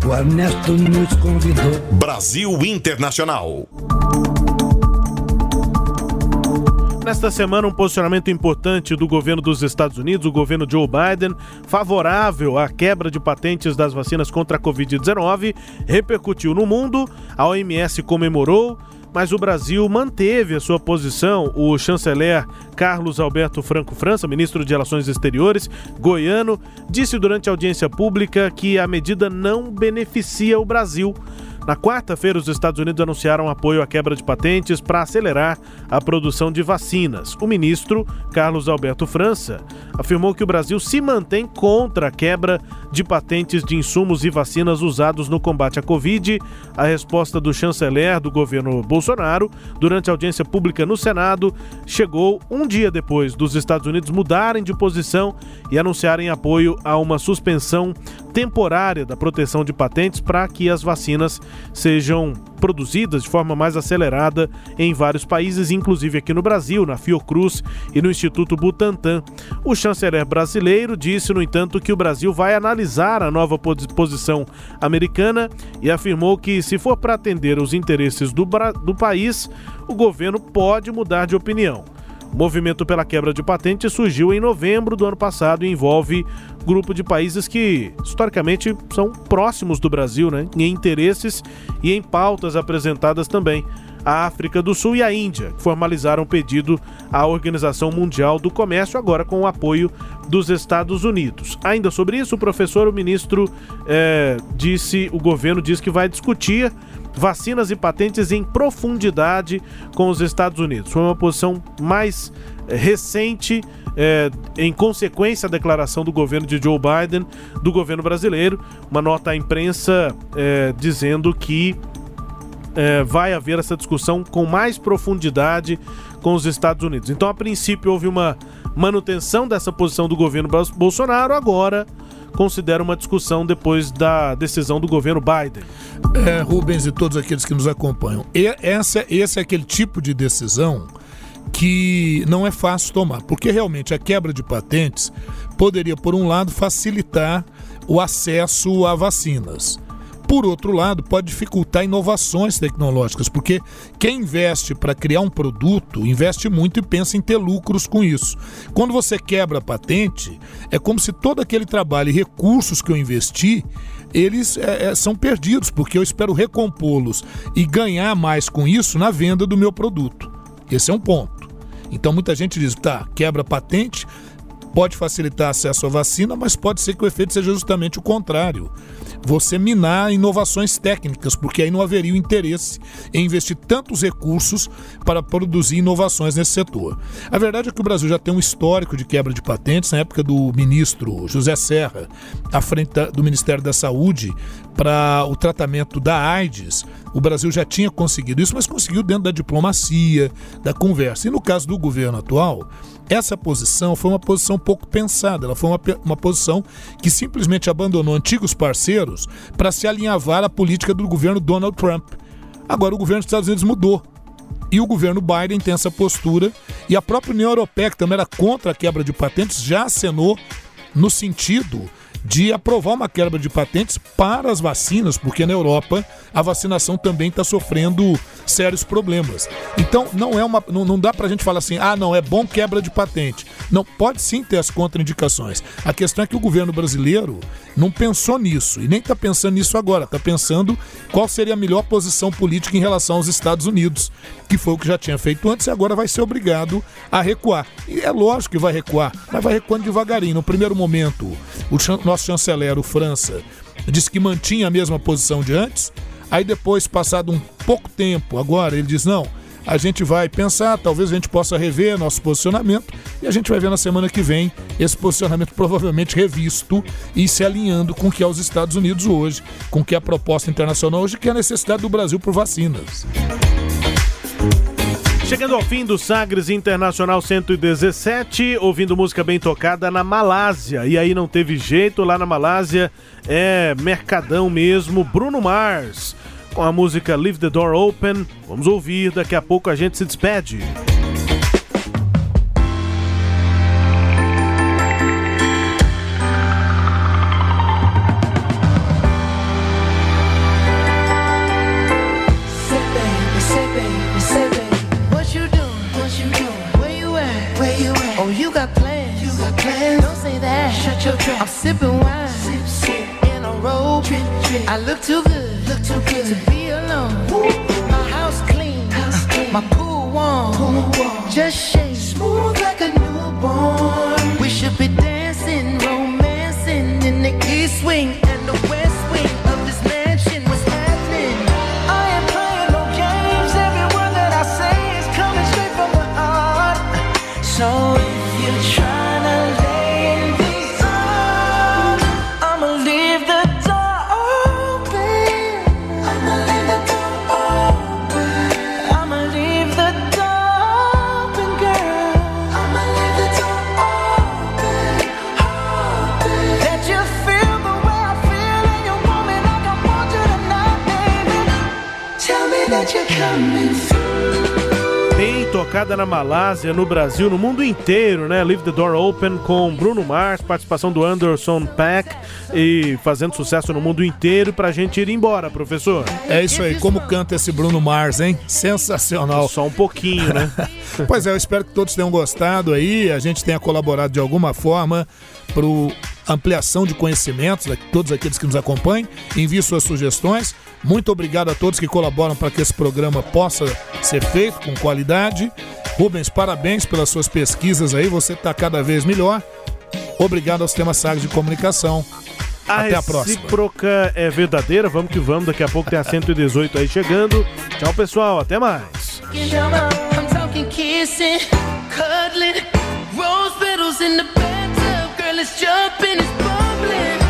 O Ernesto nos convidou. Brasil Internacional. Nesta semana, um posicionamento importante do governo dos Estados Unidos, o governo Joe Biden, favorável à quebra de patentes das vacinas contra a Covid-19, repercutiu no mundo. A OMS comemorou mas o Brasil manteve a sua posição. O chanceler Carlos Alberto Franco França, ministro de Relações Exteriores, goiano, disse durante a audiência pública que a medida não beneficia o Brasil. Na quarta-feira, os Estados Unidos anunciaram apoio à quebra de patentes para acelerar a produção de vacinas. O ministro, Carlos Alberto França, afirmou que o Brasil se mantém contra a quebra de patentes de insumos e vacinas usados no combate à Covid. A resposta do chanceler do governo Bolsonaro, durante a audiência pública no Senado, chegou um dia depois dos Estados Unidos mudarem de posição e anunciarem apoio a uma suspensão temporária da proteção de patentes para que as vacinas sejam produzidas de forma mais acelerada em vários países, inclusive aqui no Brasil, na Fiocruz e no Instituto Butantan. O chanceler brasileiro disse, no entanto, que o Brasil vai analisar a nova posição americana e afirmou que, se for para atender os interesses do, do país, o governo pode mudar de opinião. O movimento pela quebra de patente surgiu em novembro do ano passado e envolve grupo de países que historicamente são próximos do Brasil, né? Em interesses e em pautas apresentadas também. A África do Sul e a Índia, formalizaram o pedido à Organização Mundial do Comércio, agora com o apoio dos Estados Unidos. Ainda sobre isso, o professor, o ministro, é, disse, o governo diz que vai discutir vacinas e patentes em profundidade com os Estados Unidos. Foi uma posição mais eh, recente, é, em consequência da declaração do governo de Joe Biden, do governo brasileiro, uma nota à imprensa é, dizendo que é, vai haver essa discussão com mais profundidade com os Estados Unidos. Então, a princípio, houve uma manutenção dessa posição do governo Bolsonaro, agora considera uma discussão depois da decisão do governo Biden. É, Rubens e todos aqueles que nos acompanham, e essa, esse é aquele tipo de decisão que não é fácil tomar, porque realmente a quebra de patentes poderia, por um lado, facilitar o acesso a vacinas. Por outro lado, pode dificultar inovações tecnológicas, porque quem investe para criar um produto investe muito e pensa em ter lucros com isso. Quando você quebra a patente, é como se todo aquele trabalho e recursos que eu investi eles é, é são perdidos, porque eu espero recompô-los e ganhar mais com isso na venda do meu produto. Esse é um ponto. Então muita gente diz, tá, quebra patente, pode facilitar acesso à vacina, mas pode ser que o efeito seja justamente o contrário. Você minar inovações técnicas, porque aí não haveria o interesse em investir tantos recursos para produzir inovações nesse setor. A verdade é que o Brasil já tem um histórico de quebra de patentes na época do ministro José Serra, à frente do Ministério da Saúde, para o tratamento da AIDS. O Brasil já tinha conseguido isso, mas conseguiu dentro da diplomacia, da conversa. E no caso do governo atual, essa posição foi uma posição pouco pensada, ela foi uma, uma posição que simplesmente abandonou antigos parceiros para se alinhavar à política do governo Donald Trump. Agora o governo dos Estados Unidos mudou. E o governo Biden tem essa postura, e a própria União Europeia, que também era contra a quebra de patentes, já acenou no sentido de aprovar uma quebra de patentes para as vacinas, porque na Europa a vacinação também está sofrendo sérios problemas. Então não é uma, não, não dá para a gente falar assim, ah não é bom quebra de patente. Não pode sim ter as contraindicações. A questão é que o governo brasileiro não pensou nisso e nem está pensando nisso agora. Está pensando qual seria a melhor posição política em relação aos Estados Unidos, que foi o que já tinha feito antes e agora vai ser obrigado a recuar. E é lógico que vai recuar, mas vai recuando devagarinho. No primeiro momento, o nosso chanceler, o França, disse que mantinha a mesma posição de antes. Aí depois, passado um pouco tempo, agora ele diz: não, a gente vai pensar, talvez a gente possa rever nosso posicionamento e a gente vai ver na semana que vem esse posicionamento provavelmente revisto e se alinhando com o que é os Estados Unidos hoje, com o que é a proposta internacional hoje, que é a necessidade do Brasil por vacinas. Chegando ao fim do Sagres Internacional 117, ouvindo música bem tocada na Malásia. E aí não teve jeito, lá na Malásia é mercadão mesmo. Bruno Mars, com a música Leave the Door Open. Vamos ouvir, daqui a pouco a gente se despede. Look too good, look too good to be alone. Woo. My house clean, house clean. my pool warm. pool warm. Just shake tocada na Malásia, no Brasil, no mundo inteiro, né? Leave the Door Open com Bruno Mars, participação do Anderson Pack e fazendo sucesso no mundo inteiro pra gente ir embora, professor. É isso aí, como canta esse Bruno Mars, hein? Sensacional. Só um pouquinho, né? pois é, eu espero que todos tenham gostado aí, a gente tenha colaborado de alguma forma pro ampliação de conhecimentos, a todos aqueles que nos acompanham, envie suas sugestões. Muito obrigado a todos que colaboram para que esse programa possa ser feito com qualidade. Rubens, parabéns pelas suas pesquisas aí, você está cada vez melhor. Obrigado ao Sistema Sagres de Comunicação. A Até a próxima. recíproca é verdadeira, vamos que vamos, daqui a pouco tem a 118 aí chegando. Tchau, pessoal, até mais. It's jumping, it's bubbling.